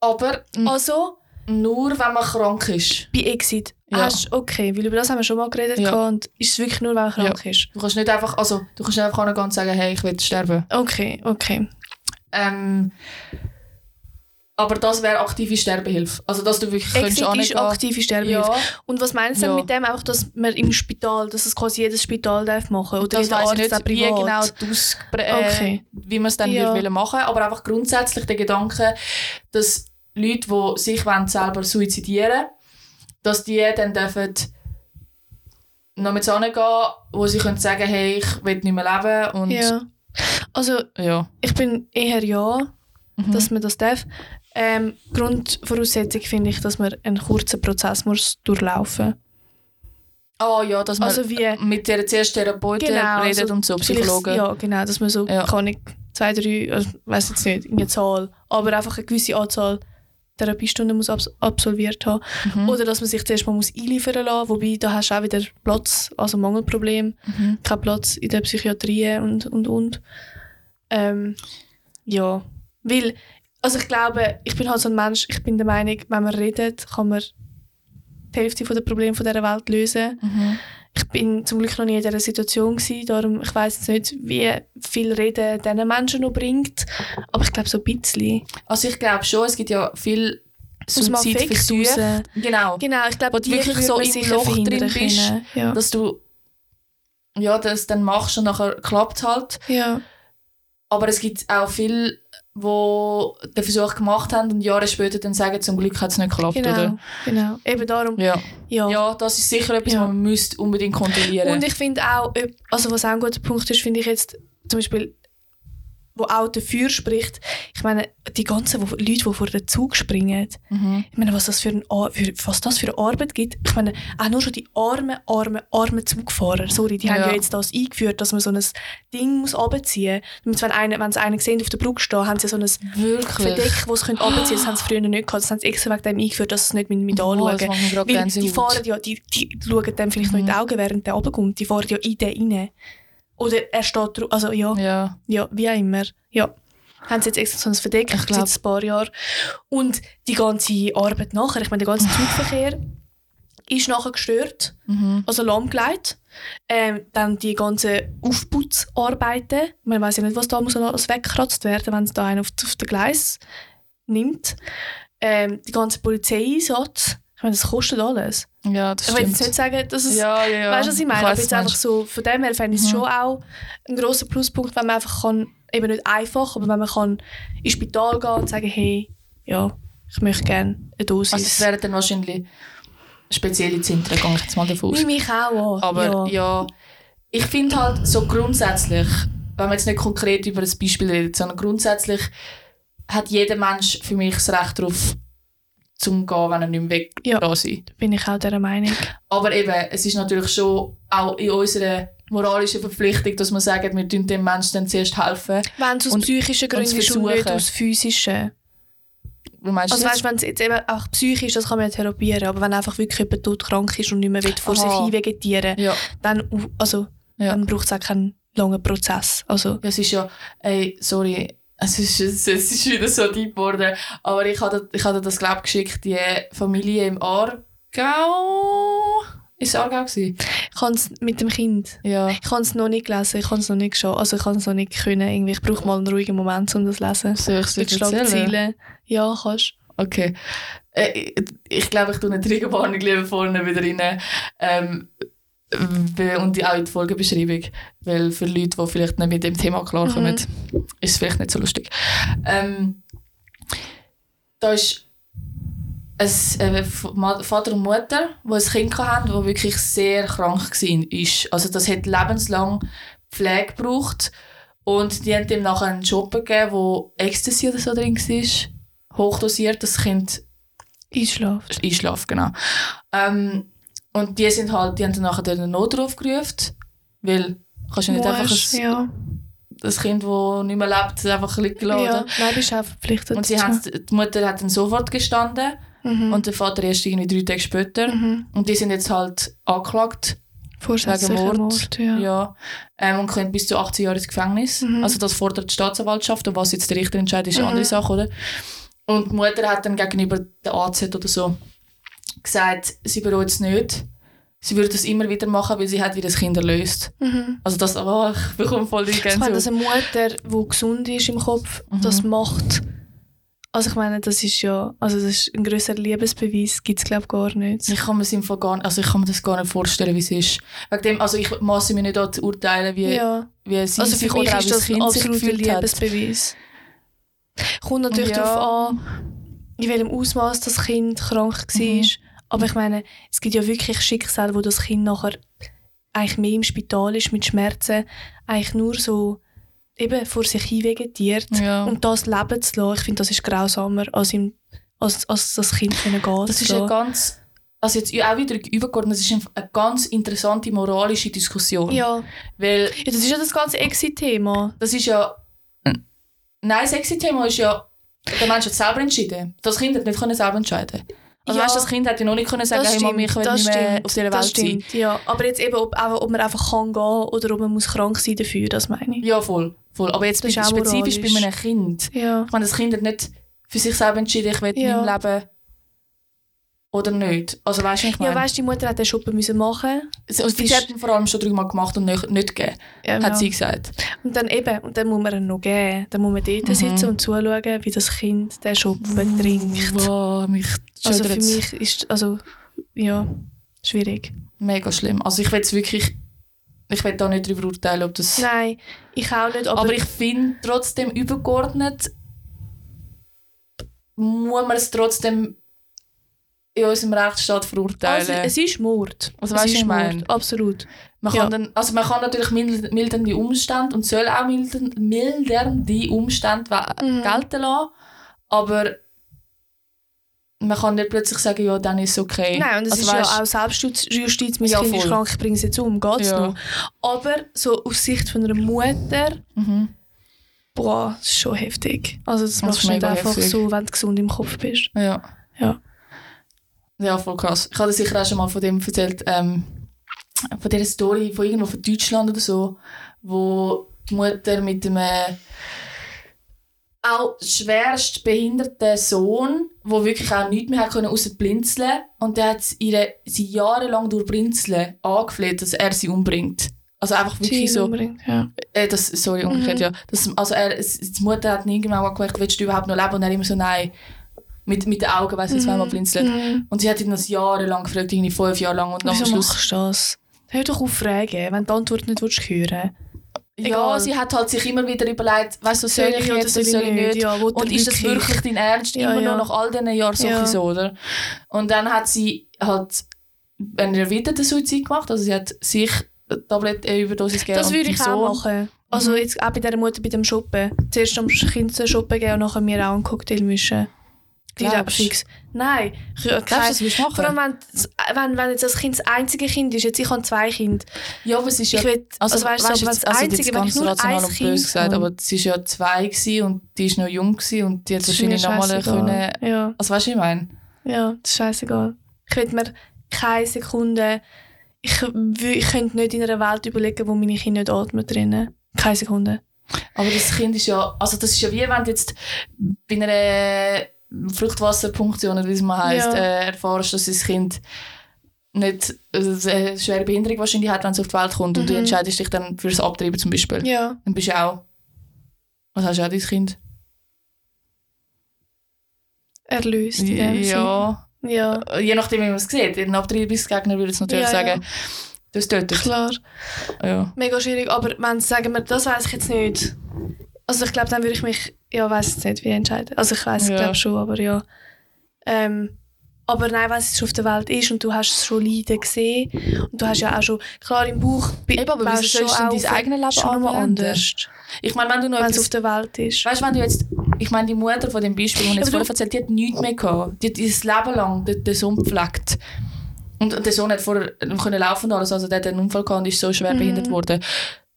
aber n- Also, nur, wenn man krank ist. bei Exit. Ja. Hast, okay, weil über das haben wir schon mal geredet Ja. und ist es wirklich nur, wenn man krank ist? Du kannst nicht einfach, also, du kannst nicht einfach hingehen und sagen, hey, ich will sterben. Okay, okay. Ähm, aber das wäre aktive Sterbehilfe. Also, dass du wirklich Exit könntest ist angehen- aktive Sterbehilfe. Ja, Und was meinst du Ja. mit dem, einfach, dass man im Spital, dass es quasi jedes Spital darf machen oder das jeder weiss Arzt ich auch nicht, wie privat? genau die Aus äh, Okay. wie man es dann Ja. würde machen aber einfach grundsätzlich der Gedanke, dass Leute, die sich wollen, selber suizidieren dass die dann dürfen noch mit gehen, wo sie können sagen, hey, ich will nicht mehr leben und Ja. Also, ja. ich bin eher ja, Mhm. dass man das darf. Ähm, Grundvoraussetzung finde ich, dass man einen kurzen Prozess muss durchlaufen Ah ja, dass man Also wie- mit der zuerst Therapeuten Genau, redet also und so, Psychologen. Ja, genau, dass man so, Ja. kann ich zwei, drei, also, weiß jetzt nicht, eine Zahl, aber einfach eine gewisse Anzahl Therapiestunden muss abs absolviert haben. Mhm. Oder dass man sich zuerst mal muss einliefern lassen wobei da hast du auch wieder Platz, also Mangelproblem, Mhm. kein Platz in der Psychiatrie und, und, und. Ähm, ja, weil, also ich glaube, ich bin halt so ein Mensch, ich bin der Meinung, wenn man redet, kann man die Hälfte der Probleme von dieser Welt lösen. Mhm. Ich bin zum Glück noch nie in dieser Situation gewesen, darum ich weiß nicht, wie viel Reden diesen Menschen noch bringt, aber ich glaube so ein bisschen. Also ich glaube schon, es gibt ja viel Suizidversuche. Genau. Genau, ich glaube, Wo du wirklich so im Loch drin bist. Ja. Dass du ja, das dann machst und nachher klappt halt. ja. Aber es gibt auch viele, die den Versuch gemacht haben und Jahre später dann sagen, zum Glück hat es nicht geklappt, Genau, oder? genau. Eben darum, Ja. ja. ja, das ist sicher etwas, Ja. was man müsste unbedingt kontrollieren Und ich finde auch, ob- also was auch ein guter Punkt ist, finde ich jetzt zum Beispiel, wo auch dafür spricht, ich meine, die ganzen wo, Leute, die vor den Zug springen, Mhm. ich meine, was das für, ein, für, was das für eine Arbeit gibt, ich meine, auch nur schon die armen, armen, armen Zugfahrer, sorry, die haben Ja. ja jetzt das eingeführt, dass man so ein Ding muss runterziehen muss. Wenn, einer, wenn sie einen sehen auf der Brücke stehen, haben sie so ein Wirklich? Verdeck, das sie runterziehen können. Das haben sie früher nicht gehabt. Das haben sie extra wegen dem eingeführt, dass sie es nicht mit, mit Oh, anschauen. Weil die fahren ja, die, die schauen dem vielleicht noch in die Mhm. Augen, während der runterkommt. Die fahren ja in den rein. Oder er steht drauf, also ja, Ja. ja, wie auch immer. Ja. Haben sie jetzt extra so ein Verdeck Ich glaub- seit ein paar Jahren. Und die ganze Arbeit nachher, ich meine, der ganze Zugverkehr ist nachher gestört, Mhm. also lahmgelegt. Ähm, dann die ganzen Aufputzarbeiten. Man weiß ja nicht, was da muss alles weggekratzt werden, wenn es da einen auf, auf den Gleis nimmt. Ähm, die ganze Polizeieinsatz. Ich meine, das kostet alles. Ja, das Ich will jetzt stimmt. nicht sagen, dass es Ja, ja, ja. Weißt du, was ich meine? weiss, Aber jetzt einfach so, von dem her fände ich es Mhm. schon auch ein grosser Pluspunkt, wenn man einfach kann, eben nicht einfach, aber wenn man kann ins Spital gehen und sagen, hey, ja, ich möchte gerne eine Dosis. Also es wären dann wahrscheinlich spezielle Zentren, gehe ich jetzt mal davon aus. Nehme ich auch an. Aber ja. ja, ich finde halt so grundsätzlich, wenn wir jetzt nicht konkret über ein Beispiel reden, sondern grundsätzlich hat jeder Mensch für mich das Recht darauf, zum gehen, wenn er nicht mehr weg Ja. da sein. bin ich auch dieser Meinung. Aber eben, es ist natürlich schon auch in unserer moralischen Verpflichtung, dass wir sagen, wir tun dem Menschen dann zuerst helfen. Wenn es aus Und- psychischen Gründen ist und nicht aus physischen. Wie meinst du Also weißt, wenn es jetzt eben auch psychisch ist, das kann man ja therapieren, aber wenn einfach wirklich jemand todkrank ist und nicht mehr will vor sich Aha. hin vegetieren, ja, dann, also, Ja. dann braucht es auch keinen langen Prozess. Also, ja, es ist ja, ey, sorry, es ist, es ist wieder so deep geworden, aber ich hatte, ich hatte das, glaube geschickt, die Familie im Aargau, ist es Aargau gewesen? ich kann es mit dem Kind Ja. Ich kann es noch nicht gelesen, ich kann es noch nicht geschaut. Also ich kann es noch nicht können. Irgendwie, ich brauche mal einen ruhigen Moment, um das zu lesen. Soll ich es dir. Ja, kannst. Okay. Äh, ich- glaube, ich tue eine Triggerwarnung lieber vorne wieder rein. Ähm, und die auch in die Folgenbeschreibung. Weil für Leute, die vielleicht nicht mit dem Thema klarkommen, ist es vielleicht nicht so lustig. Ähm, da ist ein äh, Vater und Mutter, die ein Kind hatten, das wirklich sehr krank war. Also das hat lebenslang Pflege gebraucht. Und die haben ihm nachher einen Job gegeben, wo Ecstasy oder so drin war. Hochdosiert, das Kind Einschlafen. einschlafen, genau. Ähm, und die sind halt, die haben dann nachher den Notruf gerufen, weil kannst du nicht einfach Musst, ein, ja. das Kind, das nicht mehr lebt, einfach liegen lassen. ja. Nein, bist auch verpflichtet Und sie haben, die Mutter hat dann sofort gestanden Mhm. und der Vater erst irgendwie drei Tage später. mhm. Und die sind jetzt halt angeklagt wegen Mord. Mord. ja. ja. Ähm, und können bis zu 18 Jahre ins Gefängnis. Mhm. Also das fordert die Staatsanwaltschaft und was jetzt der Richter entscheidet, ist eine Mhm. andere Sache, oder? Und die Mutter hat dann gegenüber der AZ oder so gesagt, sie bereut es nicht. Sie würde das immer wieder machen, weil sie hat wieder das Kind erlöst. Mhm. Also das, oh, ich bekomme voll die Ich meine, dass Gänsehaut. eine Mutter, die gesund ist im Kopf, Mhm. das macht. Also ich meine, das ist ja, also das ist ein grösserer Liebesbeweis, gibt es glaube ich gar nicht. Ich kann mir das im Fall gar nicht, also ich kann mir das gar nicht vorstellen, wie es ist. Wegen dem, also ich maße mir nicht an zu urteilen, wie, ja. wie sie Also sich oder auch ist wie das Kind sich gefühlt hat. Liebesbeweis. Kommt natürlich Ja. darauf an, in welchem Ausmaß das Kind krank war. Mhm. Aber ich meine, es gibt ja wirklich Schicksale, wo das Kind nachher eigentlich mehr im Spital ist mit Schmerzen, eigentlich nur so eben vor sich hin vegetiert. Ja. Und das Leben zu lassen, ich finde, das ist grausamer, als, ihm, als, als das Kind können gehen Das ist eine ganz, also jetzt auch wieder übergeordnet, das ist eine- eine ganz interessante moralische Diskussion. ja. Weil ja, das ist ja das ganze Exit-Thema. das ist ja, nein, das Exit-Thema ist ja, der Mensch hat selber entschieden. Das Kind hat nicht können selber entscheiden Also Ja. weißt, das Kind hat ja noch nicht können sagen, hey Mami, ich stimmt, will nicht mehr stimmt, auf dieser Welt das sein. stimmt, ja. Aber jetzt eben, ob, ob man einfach kann gehen oder ob man muss krank sein dafür, das meine ich. Ja, voll, voll. Aber jetzt Das spezifisch bei einem Kind. Ja. Ich meine, das Kind hat nicht für sich selber entschieden, ich will Ja. nicht mehr leben oder nicht. Also weißt du, ich Ja, meine? weißt du, die Mutter hat den Schuppen müssen machen. also, sie ist- hat ihn vor allem schon dreimal gemacht und nicht, nicht gegeben, Ja, hat sie gesagt. Und dann eben, und dann muss man ihn noch geben. Dann muss man dort Mhm. sitzen und zuschauen, wie das Kind den Schuppen trinkt. Wow, mich Also für mich ist, also, ja, schwierig. Mega schlimm. Also ich will es wirklich, ich will da nicht darüber urteilen, ob das... Nein, ich auch nicht, aber, Aber, ich finde trotzdem übergeordnet, muss man es trotzdem in unserem Rechtsstaat verurteilen. Also, es ist Mord. Also, es weißt ist ich meine? Mord. Absolut. Man Ja. kann, dann, also man kann natürlich mild- mildernde Umstände und soll auch mildernde Umstände Mhm. gelten lassen, aber man kann nicht plötzlich sagen, ja, dann ist es okay. Nein, und es also, ist weisst- ja auch Selbstjustiz, mein Ja, Kind ist voll. krank, ich bringe es jetzt um, geht's Ja. noch? Aber so aus Sicht von einer Mutter, Mhm. boah, das ist schon heftig. Also das, Das machst ist du nicht einfach heftig. so, wenn du gesund im Kopf bist. Ja. Ja. Ja, voll krass. Ich habe dir sicher auch schon mal von dem erzählt, ähm, von dieser Story von irgendwo von Deutschland oder so, wo die Mutter mit einem auch schwerst behinderten Sohn, wo wirklich auch nichts mehr können, außer blinzeln und der hat ihre, sie jahrelang durch Blinzeln angefleht, dass er sie umbringt. Also einfach wirklich so, umbringt, ja. äh, das, sorry, umgekehrt, Mhm. ja. Das, also er, die Mutter hat ihn irgendwann mal gefragt, willst du überhaupt noch leben? Und er immer so, nein. Mit, mit den Augen, weiss ich, zweimal blinzelt. Mhm. Und sie hat ihn das jahrelang gefragt, irgendwie fünf Jahre lang. Und am Wieso Schluss. machst du das? Hör doch auf fragen, wenn du die Antwort nicht willst hören Ja, Egal. sie hat halt sich immer wieder überlegt, weißt du, soll ich oder soll ich nicht? Ja, und ist das wirklich? dein Ernst? Ja, immer ja. noch nach all diesen Jahren so, Ja. so, oder? Und dann hat sie halt einen erwiderten Suizid gemacht. Also sie hat sich eine Tablettenüberdosis gegeben. Das würde ich auch machen. Also jetzt auch bei dieser Mutter bei dem Shoppen. Zuerst am Kind zum Shoppen gehen und nachher mir auch einen Cocktail mischen. Direkt. Nein. Ich, Glaubst du, kein, das machen? vor allem, wenn, wenn, wenn jetzt das Kind das einzige Kind ist, jetzt ich habe zwei Kinder. Ja, aber es ist ja... Ich will, Also, also, weißt du, weißt, jetzt, das also einzige, jetzt wenn ganz ich rational ein und Kind böse gesagt, aber sie war ja zwei gewesen und die ist noch jung gewesen und die hat wahrscheinlich nochmal können... Ja, Also weißt du, was ich meine? ja, das ist scheißegal. Ich will mir keine Sekunde... Ich, ich könnte nicht in einer Welt überlegen, wo meine Kinder nicht atmen drinnen. Keine Sekunde. Aber das Kind ist ja, also das ist ja wie wenn du jetzt bei einer Fruchtwasserpunktion, oder wie es mal heisst, Ja. äh, erfährst, dass das Kind nicht äh, eine schwere Behinderung wahrscheinlich hat, wenn es auf die Welt kommt und du Mhm. entscheidest dich dann für das Abtreiben zum Beispiel. Ja. Dann bist du auch, was hast du auch dein Kind? Erlöst. Ja, Ja, je nachdem wie man es sieht. Ein Abtreibungsgegner würde es natürlich Ja, ja. sagen, das tötet. klar. Ja. Mega schwierig, aber wenn sie sagen wir, das weiß ich jetzt nicht. Also ich glaube, dann würde ich mich, ja, weiß jetzt nicht, wie entscheiden. Also ich weiß, Ja. glaube schon, aber ja. Ähm, aber nein, wenn es schon auf der Welt ist und du hast es schon leiden gesehen und du hast ja auch schon, klar im Buch, Eben, aber wieso sollst du dein eigenes Leben schon anwenden? anders, Ich meine, wenn du noch etwas auf der Welt ist. Weißt du, wenn du jetzt, ich meine, die Mutter von dem Beispiel, die ich jetzt vorher erzählt die hat nichts mehr gehabt. Die hat ihr Leben lang den, den Sohn gepflegt. Und der Sohn hat vorher nicht können laufen alles, also der hat einen Unfall gehabt und ist so schwer Mhm. behindert worden.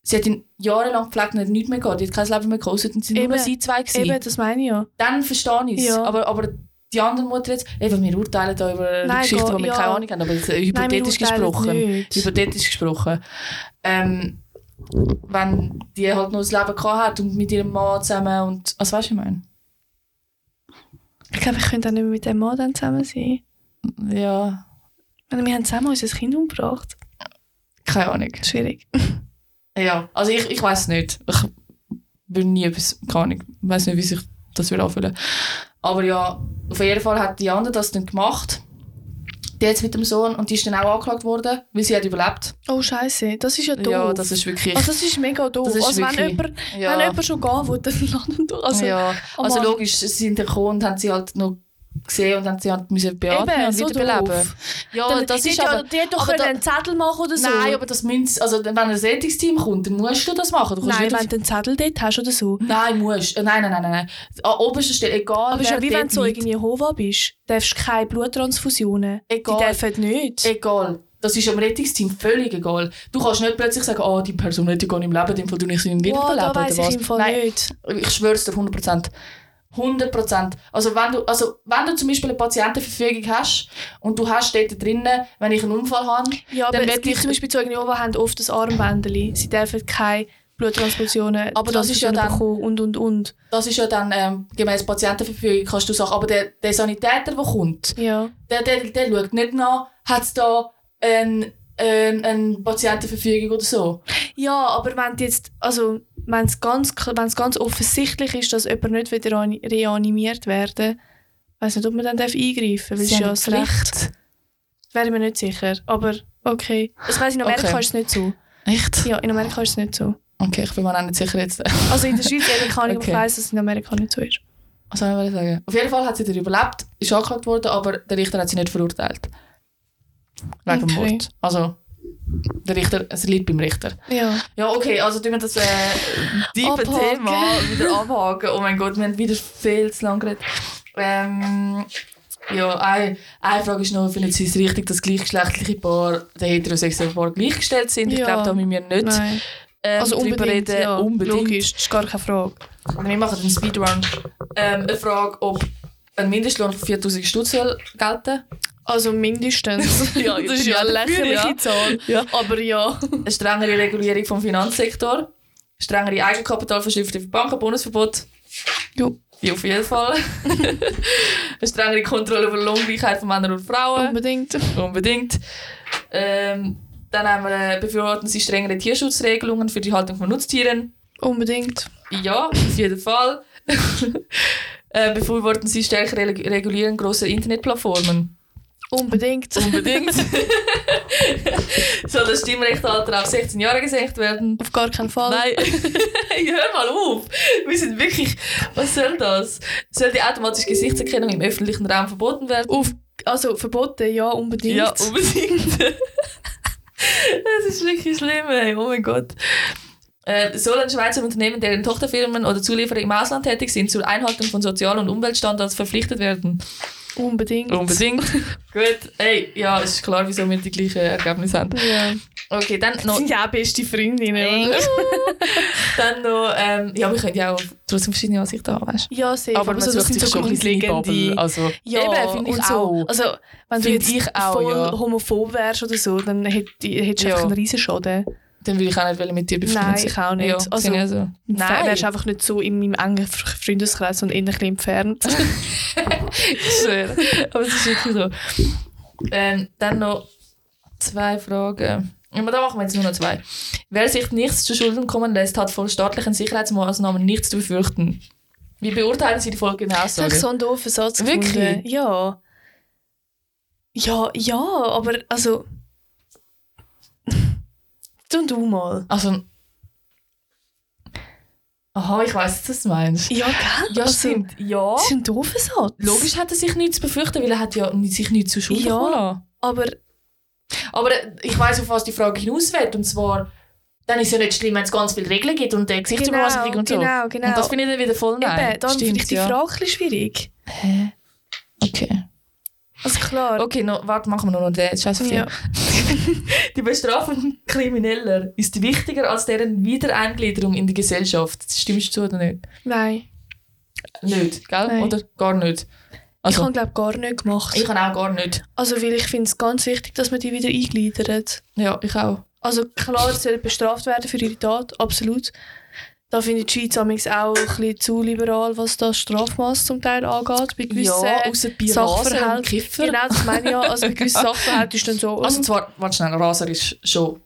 Sie hat ihn jahrelang gepflegt und hat nichts mehr gehabt. Die hat kein Leben mehr gehabt, außer sind nur Eben. sie zwei gewesen. Eben, das meine ich ja. Dann verstehe ich es. Ja. Aber, aber die andere Mutter jetzt, eben, wir urteilen da über Nein, Geschichten, gar- die wir ja. keine Ahnung haben, aber äh, Nein, hypothetisch urteilen gesprochen. nicht. Hypothetisch gesprochen. Ähm, wenn die halt nur das Leben gehabt hat und mit ihrem Mann zusammen und, also weißt du, was ich meine? Ich glaube, ich könnte auch nicht mehr mit dem Mann dann zusammen sein. Ja, Wir haben zusammen unser Kind umgebracht. keine Ahnung. Schwierig. Ja, also ich, ich weiß nicht. Ich bin nie etwas, keine Ahnung, ich weiß nicht, wie sich das würde anfühlen. Aber ja, auf jeden Fall hat die andere das dann gemacht. Die jetzt mit dem Sohn und die ist dann auch angeklagt worden, weil sie hat überlebt. Oh Scheiße, das ist ja doof. Ja, das ist wirklich. Also das ist mega doof. Ist also wenn wirklich- jemand, ja. wenn jemand schon gehen will, dann landen durch. Also, ja, oh also logisch, sie sind gekommen und haben sie halt noch gesehen und haben sie halt müssen beatmen Eben, und so wiederbeleben. Ja, Dann, das die ist aber... die doch aber da- einen Zettel machen oder so. Nein, aber das müssen, also wenn ein Rettungsteam kommt, dann musst du das machen. Du Nein, wenn du einen Zettel dort hast oder so. Nein, musst. Äh, Nein, nein, nein, nein. nein. An oberster Stelle, egal Aber es ist ja wie wenn du so liegt. irgendwie Jehova bist. Du darfst keine Bluttransfusionen. Egal. Die dürfen nicht. Egal. Das ist am Rettungsteam völlig egal. Du kannst nicht plötzlich sagen, oh, die Person hätte gar nicht im Leben, dem Fall du nicht in Wow, Wiederbeleben da oder weiss was. ich Nein, nicht. ich schwör's dir, 100%. 100%. Also wenn, du, also wenn du zum Beispiel eine Patientenverfügung hast und du hast dort drinnen, wenn ich einen Unfall habe, Ja, aber dann es gibt ich- zum Beispiel Zeugen Jehova haben oft das Armbändeli. Sie dürfen keine Bluttransfusionen Aber das ist ja dann- bekommen und und und. das ist ja dann ähm, gemäß Patientenverfügung, kannst du sagen, aber der, der Sanitäter, der kommt, Ja. der, der, der schaut nicht nach, hat es da ein, ein, eine Patientenverfügung oder so. Ja, aber wenn jetzt, also wenn es ganz, wenn es ganz offensichtlich ist, dass jemand nicht wieder reani- reanimiert werden, weiß nicht, ob man dann darf eingreifen darf, weil es ja das Recht. Wäre mir nicht sicher, aber okay. Das weiss, in Amerika Okay. ist es nicht so. Echt? Ja, in Amerika ist es nicht so. Okay, ich bin mir auch nicht sicher jetzt. Also in der Schweiz eben kann ich, [laughs] Okay. weiss, dass es in Amerika nicht so ist. Was soll ich sagen? Auf jeden Fall hat sie dann überlebt, ist angeklagt worden, aber der Richter hat sie nicht verurteilt. Wegen Okay. Mord. Also, der Richter, es liegt beim Richter. Ja. Ja, okay, also tun wir das äh, tiefe. Thema wieder abhaken. Oh mein Gott, wir haben wieder viel zu lange geredet. Ähm, ja, eine, eine Frage ist noch, finden Sie es richtig, dass gleichgeschlechtliche Paare, der heterosexuelle Paar gleichgestellt sind? Ich Ja. glaube, da müssen wir nicht Nein. ähm, Also drüber unbedingt, reden. ja. Unbedingt. Logisch, das ist gar keine Frage. Wir machen den Speedrun. Ähm, eine Frage, ob ein Mindestlohn von 4000 Stutz gelten Also mindestens. [laughs] Ja, das ist ja eine lächerliche ja. Zahl. Ja. Aber ja. Eine strengere Regulierung vom Finanzsektor. Strengere Eigenkapitalvorschriften für Banken, Bonusverbot. Ja. Ja, auf jeden Fall. [laughs] eine strengere Kontrolle über Lohngleichheit von Männern und Frauen. Unbedingt. Unbedingt. Ähm, dann haben wir, äh, befürworten sie strengere Tierschutzregelungen für die Haltung von Nutztieren. Unbedingt. Ja, auf jeden Fall. [laughs] äh, befürworten sie stärker Reg- Regulieren grosser Internetplattformen. Unbedingt. Unbedingt. [laughs] Soll das Stimmrechtsalter auf 16 Jahre gesenkt werden? Auf gar keinen Fall. Nein, [laughs] hör mal auf. Wir sind wirklich. Was soll das? Soll die automatische Gesichtserkennung im öffentlichen Raum verboten werden? Auf, also verboten, ja, unbedingt. Ja, unbedingt. [laughs] das ist wirklich schlimm, ey. Oh mein Gott. Äh, soll ein Schweizer Unternehmen, deren Tochterfirmen oder Zulieferer im Ausland tätig sind, zur Einhaltung von Sozial- und Umweltstandards verpflichtet werden? Unbedingt. Unbedingt. [laughs] Gut. Ey, ja, es ist klar, wieso wir die gleichen Ergebnisse haben. Ja. Okay, dann noch. sind ja auch beste Freundinnen, oder? [laughs] dann noch, ähm, ja, wir können ja auch trotzdem verschiedene Ansichten haben, weißt du? Ja, sehr. Aber man so, das sucht sind sich so schon ein bisschen. Also, Ja, eben, finde ich auch. Also, wenn du jetzt ich auch, voll ja. homophob wärst oder so, dann hätt- hättest du Ja. einfach einen riesen Schaden. Dann würde ich auch nicht mit dir befreundet Nein, ich auch nicht. Ja, Also, sind ja so. Nein, wärst einfach nicht so in meinem engen Fr- Freundeskreis, ein bisschen entfernt. [laughs] Ich schwöre. Aber es ist wirklich so. Ähm, dann noch zwei Fragen. Aber da machen wir jetzt nur noch zwei. Wer sich nichts zu Schulden kommen lässt, hat von staatlichen Sicherheitsmaßnahmen nichts zu befürchten. Wie beurteilen Sie die folgende Das habe ich Aussage? so einen doofen Satz Wirklich? gefunden. Ja. Ja, ja, aber also... Tu du mal. Also. Aha, ich weiss, was du meinst. Ja, gell? Ja, Also, stimmt. Ja. Das ist ein doofer Satz. Logisch hat er sich nichts zu befürchten, weil er hat ja sich nichts zu Schulden Ja. kommen lassen. Aber Aber äh, ich weiss, auf was die Frage hinaus will. Und zwar, dann ist es ja nicht schlimm, wenn es ganz viele Regeln gibt und äh, Gesichtsüberwachung und so. genau, genau. Und das finde ich dann wieder voll nein. Eben, darum finde ich die ja. Frage schwierig. Hä? Also klar. Okay, no, warte, machen wir noch den. Scheiß auf Ja. [laughs] Die Bestrafung Krimineller ist wichtiger als deren Wiedereingliederung in die Gesellschaft. Stimmst du oder nicht? Nein. Nicht, gell? Nein. Oder gar nicht? ich Also, habe glaube gar nicht gemacht. ich, kann auch gar nicht. also weil ich finde es ganz wichtig, dass man die wieder eingliedert. Ja, ich auch. Also klar, sie sollen bestraft werden für ihre Tat, absolut. Da finde ich die Schweiz auch ein bisschen zu liberal, was das Strafmaß zum Teil angeht. Bei gewissen ja, außer bei Rasen und Sachverhalten. Kiffer. Genau, das meine ich ja. Also bei gewissen [laughs] Sachverhalten ist dann so... Also zwar, warte schnell, Raser ist schon...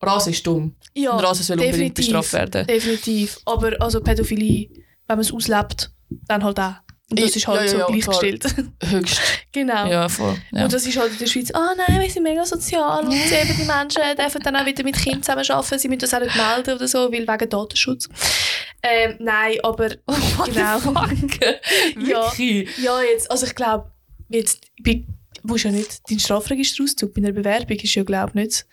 Raser ist dumm. ja, und Raser soll unbedingt bestraft werden. Definitiv. Aber also Pädophilie, wenn man es auslebt, dann halt auch. Und das Ich- ist halt ja, so ja, gleichgestellt. [laughs] Höchst. genau. Ja, voll. Ja. Und das ist halt in der Schweiz, ah nein, wir sind mega sozial und eben die Menschen dürfen dann auch wieder mit Kindern zusammenarbeiten, sie müssen das auch nicht melden oder so, weil wegen Datenschutz. Ähm, nein, aber [laughs] genau. [laughs] Ja. Ja, jetzt, also ich glaube, jetzt bei, musst ja nicht, dein Strafregisterauszug bei einer Bewerbung ist ja glaube nicht,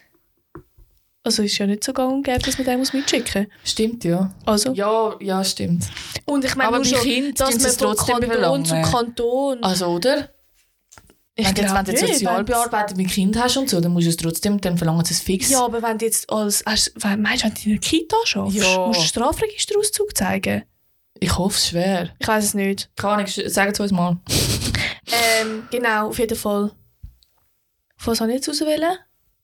also ist ja nicht so gang und gäbe, dass man den muss mitschicken Stimmt, ja. Also, Ja, ja, stimmt. und ich meine Aber bei schon, Kindern dass man von trotzdem Kanton zu verlangen. Kanton, Also, oder? ich wenn, jetzt, wenn du jetzt nicht, Sozialbearbeitung mit Kind hast und so, dann musst du es trotzdem, dann verlangen sie es fix. Ja, aber wenn du jetzt als, hast, wenn- meinst du, wenn du in einer Kita schaffst, Ja. musst du Strafregisterauszug zeigen? Ich hoffe es schwer. Ich weiß es nicht. Keine Ahnung, sagen es uns mal. [laughs] Ähm, genau, auf jeden Fall. Was habe ich jetzt auswählen?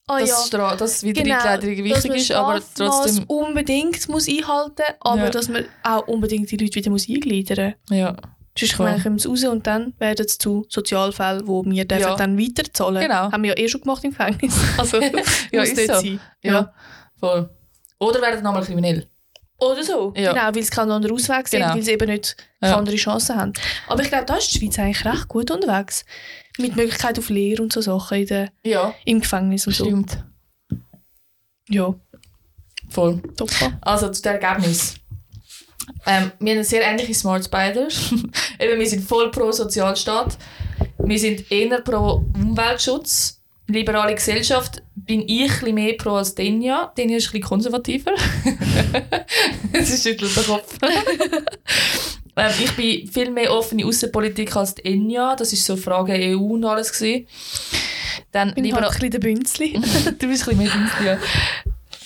Ah dass, ja, Stra dass wieder genau. Wichtig man ist, aber trotzdem... unbedingt muss einhalten aber Ja. dass man auch unbedingt die Leute wieder muss eingliedern muss. Ja, Sonst meine, kommen sie raus und dann werden es zu Sozialfällen, wo wir dürfen Ja. dann weiterzahlen. Genau. Haben wir ja eh schon gemacht im Gefängnis. [laughs] Also, Ja, ist so. sein. ja, voll. Oder werden nochmal kriminell. Oder so. Ja. Genau, weil es keinen anderen Ausweg sehen, Genau. weil sie eben nicht Ja. andere Chancen haben. Aber ich glaube, da ist die Schweiz eigentlich recht gut unterwegs. Mit Möglichkeit auf Lehre und so Sachen in der, Ja, im Gefängnis und so. stimmt. Ja, Voll. top. Also zu dem Ergebnis. Ähm, wir haben sehr ähnliche Smart Spider. [laughs] Eben, wir sind voll pro Sozialstaat. Wir sind eher pro Umweltschutz. Liberale Gesellschaft bin ich ein mehr pro als Denja. Denja ist ein bisschen konservativer. [laughs] [laughs] Sie schüttelt den Kopf. Ähm, ich bin viel mehr offene Außenpolitik als Denja. Das ist so Frage EU und alles gewesen. Dann Ich bin halt ein bisschen der Bünzli. [laughs] du bist ein bisschen mehr Bünzli, ja. Ein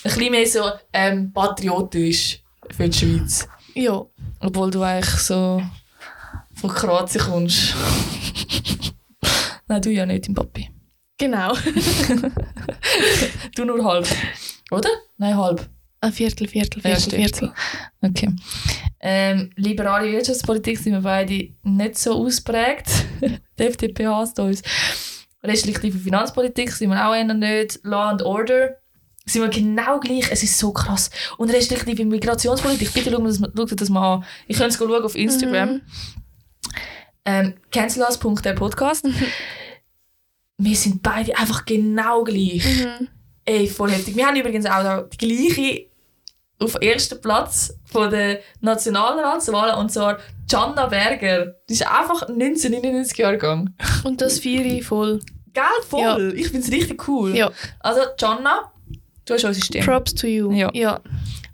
bisschen mehr so ähm, patriotisch für die Schweiz. ja. Obwohl du eigentlich so von Kroatien kommst. Nein, du ja nicht, im Papi. Genau. [laughs] Du nur halb. Oder? Nein, halb. Ein Viertel, Viertel, Ja, Viertel, stimmt. Viertel. Okay. Ähm, liberale Wirtschaftspolitik sind wir beide nicht so ausprägt. [laughs] Die FDP hasst uns. Restriktive Finanzpolitik sind wir auch eher nicht. Law and Order sind wir genau gleich. Es ist so krass. Und restriktive Migrationspolitik, bitte schaut schaut das mal an. Ich kann es schauen auf Instagram. Mhm. Ähm, cancelas.der Podcast. wir sind beide einfach genau gleich. Mhm. Ey, voll heftig. Wir haben übrigens auch die gleiche auf ersten Platz von der Nationalratswahlen und zwar Gianna Berger. Die ist einfach 1999 Jahre gegangen. Und das Vieri voll. Geil, voll. Ich finde es richtig cool. Ja. Also, Gianna, du hast unser Stimme. Props to you. Ja. ja.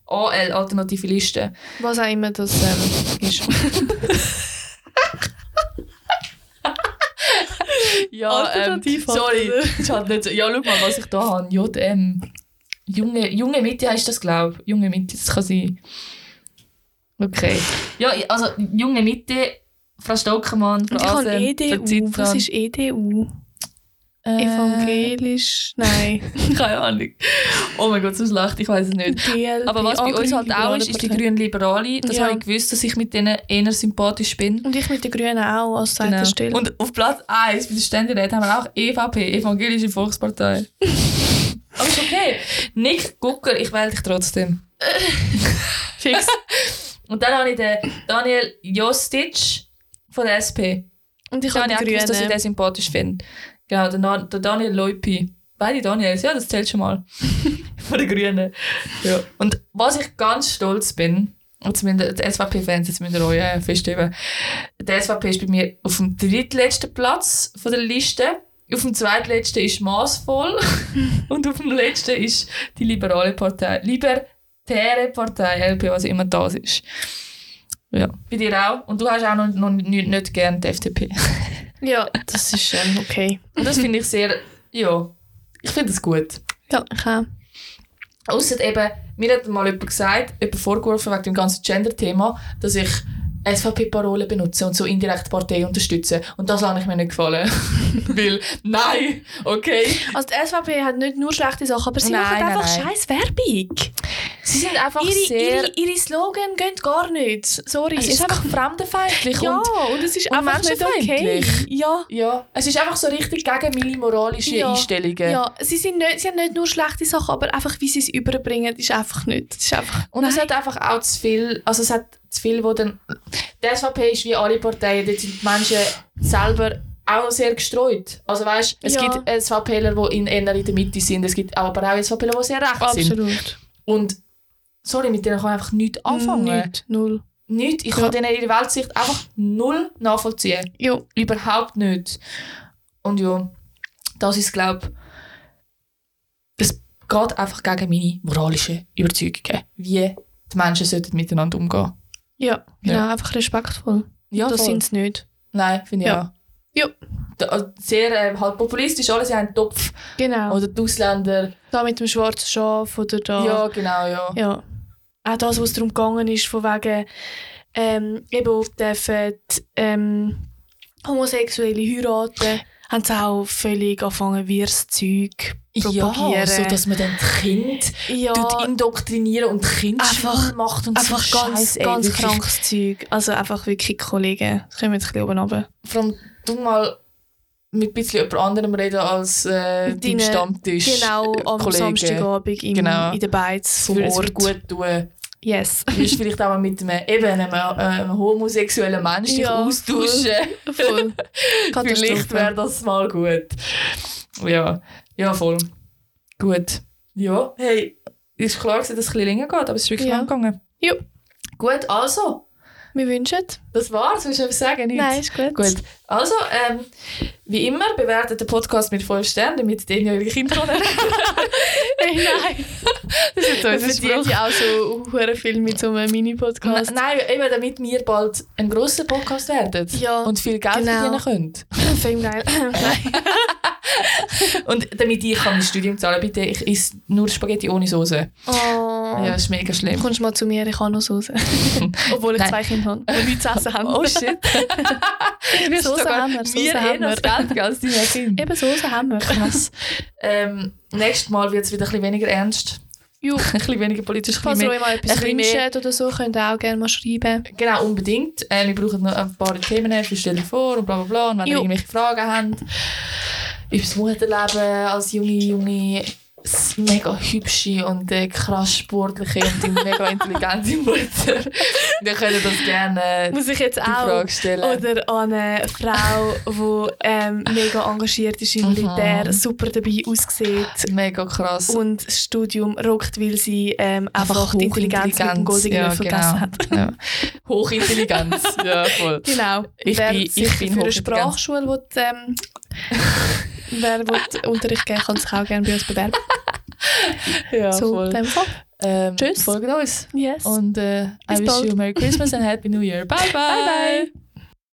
AL, alternative Liste. Was auch immer das ähm, ist. [laughs] Ja, Alternativ ähm, sorry. Ist halt nicht so. Ja, schau mal, was ich da habe. JM. Junge, junge Mitte heißt das, glaube ich. Junge Mitte, das kann sein. Okay. Ja, also junge Mitte, Frau Stockermann, Frau Und ich habe Asen, EDU. Zitran. Was ist EDU? Äh, Evangelisch? Nein. [laughs] Keine Ahnung. Oh mein Gott, so schlecht, ich weiß es nicht. GLP. Aber was bei uns halt auch ist, ist die Partei. grüne Liberale. Das Ja. habe ich gewusst, dass ich mit denen eher sympathisch bin. Und ich mit den Grünen auch als zweiter Genau. Stelle. Und auf Platz 1 bei den Ständeräten haben wir auch EVP, Evangelische Volkspartei. [laughs] Aber ist okay. Nick Gucker, ich wähle dich trotzdem. [laughs] Fix. Und dann habe ich den Daniel Jostic von der SP. Und ich habe auch gewusst, dass ich den sympathisch finde. Genau, der, der Daniel Leupi. Beide Daniels, ja, das zählt schon mal. [laughs] von den Grünen. Ja. Und was ich ganz stolz bin, und zumindest die SVP-Fans, jetzt müsst ihr euch äh, festheben, der SVP ist bei mir auf dem drittletzten Platz von der Liste. Auf dem zweitletzten ist maßvoll [laughs] und auf dem letzten ist die liberale Partei. Libertäre Partei, LP, was immer das ist. Ja, bei dir auch. Und du hast auch noch, noch nicht, nicht gern die FDP. [laughs] Ja, das ist ähm, okay. Und das finde ich sehr, ja, ich finde das gut. Ja, ich auch. Ausser eben, mir hat mal jemand gesagt, jemand vorgeworfen wegen dem ganzen Gender-Thema, dass ich SVP-Parolen benutze und so indirekt die Partei unterstütze. Und das habe ich mir nicht gefallen. [laughs] Weil, nein, okay. Also die SVP hat nicht nur schlechte Sachen, aber sie Nein, machen nein, einfach nein. scheiß Werbung. Sie sind einfach Ihre, sehr... ihre, ihre Slogan gehen gar nicht. Sorry. es ist einfach fremdenfeindlich ja, und... und es ist und einfach nicht okay. Ja. Ja, es ist einfach so richtig gegen meine moralischen Ja. Einstellungen. Ja, sie, sind nicht, sie haben nicht nur schlechte Sachen, aber einfach, wie sie es überbringen, ist einfach nicht. Es ist einfach, Und es Nein. hat einfach auch zu viel, also es hat zu viel, wo dann, die SVP ist wie alle Parteien, dort sind die Menschen selber auch sehr gestreut. Also weißt, es Ja. gibt SVPler, die in, eher in der Mitte sind, es gibt aber auch SVPler, die sehr rechts sind. absolut. Und sorry, mit denen kann ich einfach nichts anfangen. Nicht, null. Nicht. Ich Ja. kann denen ihre Weltsicht einfach null nachvollziehen. Ja, Überhaupt nicht. Und ja, das ist, glaube es geht einfach gegen meine moralischen Überzeugungen, wie die Menschen sollten miteinander umgehen. ja, genau, Ja. einfach respektvoll. Ja, das sind sie nicht. Nein, finde ich Ja. auch. Ja. Also Sehr äh, halt populistisch, alles in einen Topf. Genau. Oder die Ausländer. da mit dem schwarzen Schaf oder da. Ja, genau, ja. Ja. Auch das, was darum gegangen ist, von wegen, ähm, eben dürfen ähm, Homosexuelle heiraten, haben sie auch völlig angefangen, wirres Zeug propagieren. Ja, so dass man dann die Kinder ja, indoktrinieren und Kinder Einfach- macht und einfach so ganz, Scheiß, ey, ganz wirklich. krankes Zeug. Also einfach wirklich Kollegen. Das kommen wir jetzt ein bisschen oben runter. Vor allem, du mal mit ein bisschen jemand anderem reden als äh, Mit deinem deinen- Stammtisch. Genau, äh, am Kollegen. Samstagabend im, Genau. in den Beiz Das vom Ort. gut tun. Yes. Du wirst vielleicht auch mal mit einem, eben einem, einem homosexuellen Mensch dich Ja, austauschen. Voll. Vielleicht Katastrophe. wäre das mal gut. Ja, ja, voll. Gut. Ja, hey, ist klar, dass es ein bisschen länger geht, aber es ist wirklich Ja. lang gegangen. Ja. Gut, also, Wir wünschen. das war's. Willst du etwas sagen? Nichts? Nein, ist gut. Gut, also, ähm, wie immer, bewertet den Podcast mit 5 Sternen, damit den eure Kinder können. Hey, [laughs] nein. das ist so Wir verdient ja auch so hure viel mit so einem Mini-Podcast. Nein, eben damit wir bald ein grosser Podcast werden Ja, und viel Geld genau. verdienen können. [laughs] Geil. Nein. [laughs] Und damit ich kann mein Studium zahlen bitte, ich esse nur Spaghetti ohne Soße. Oh. Ja, das ist mega schlimm. Kommst du mal zu mir, ich habe noch Soße. [laughs] Obwohl ich Nein. zwei Kinder habe, die nichts zu essen haben. [laughs] Oh shit. [laughs] Soße haben wir, Soße Wir eh haben wir. Geld als deine Kinder. Eben Soße haben wir. Krass. ähm, nächstes Mal wird es wieder ein bisschen weniger ernst. Jo. Ein bisschen weniger politisch. Falls ihr euch mal etwas wünscht oder so, könnt ihr auch gerne mal schreiben. Genau, unbedingt. Äh, wir brauchen noch ein paar Themen, wir stellen vor und bla bla bla. Und wenn ihr Jo. irgendwelche Fragen habt, über das Musterleben als junge, junge, s- mega hübsche und äh, krass sportliche und mega intelligente [laughs] Mutter, dann könnt ihr das gerne Muss ich jetzt die auch Frage stellen. Oder an eine Frau, die ähm, mega engagiert ist im Militär, Mhm. super dabei aussieht mega krass. und das Studium rockt, weil sie ähm, einfach, die Intelligenz mit dem goldenen Ja, genau. gegessen hat. Ja. Hochintelligenz, ja voll. [laughs] Genau. Ich wer bin- ich bin für eine. Sprachschule will, ähm, [laughs] wer will Unterricht geben kann sich auch gerne bei uns bewerben. [laughs] Ja, so, voll. dem Fall. Ähm, Tschüss. Folgt uns. Yes. Und äh, I wish bald. you Merry Christmas and Happy New Year. [laughs] Bye bye. Bye, bye.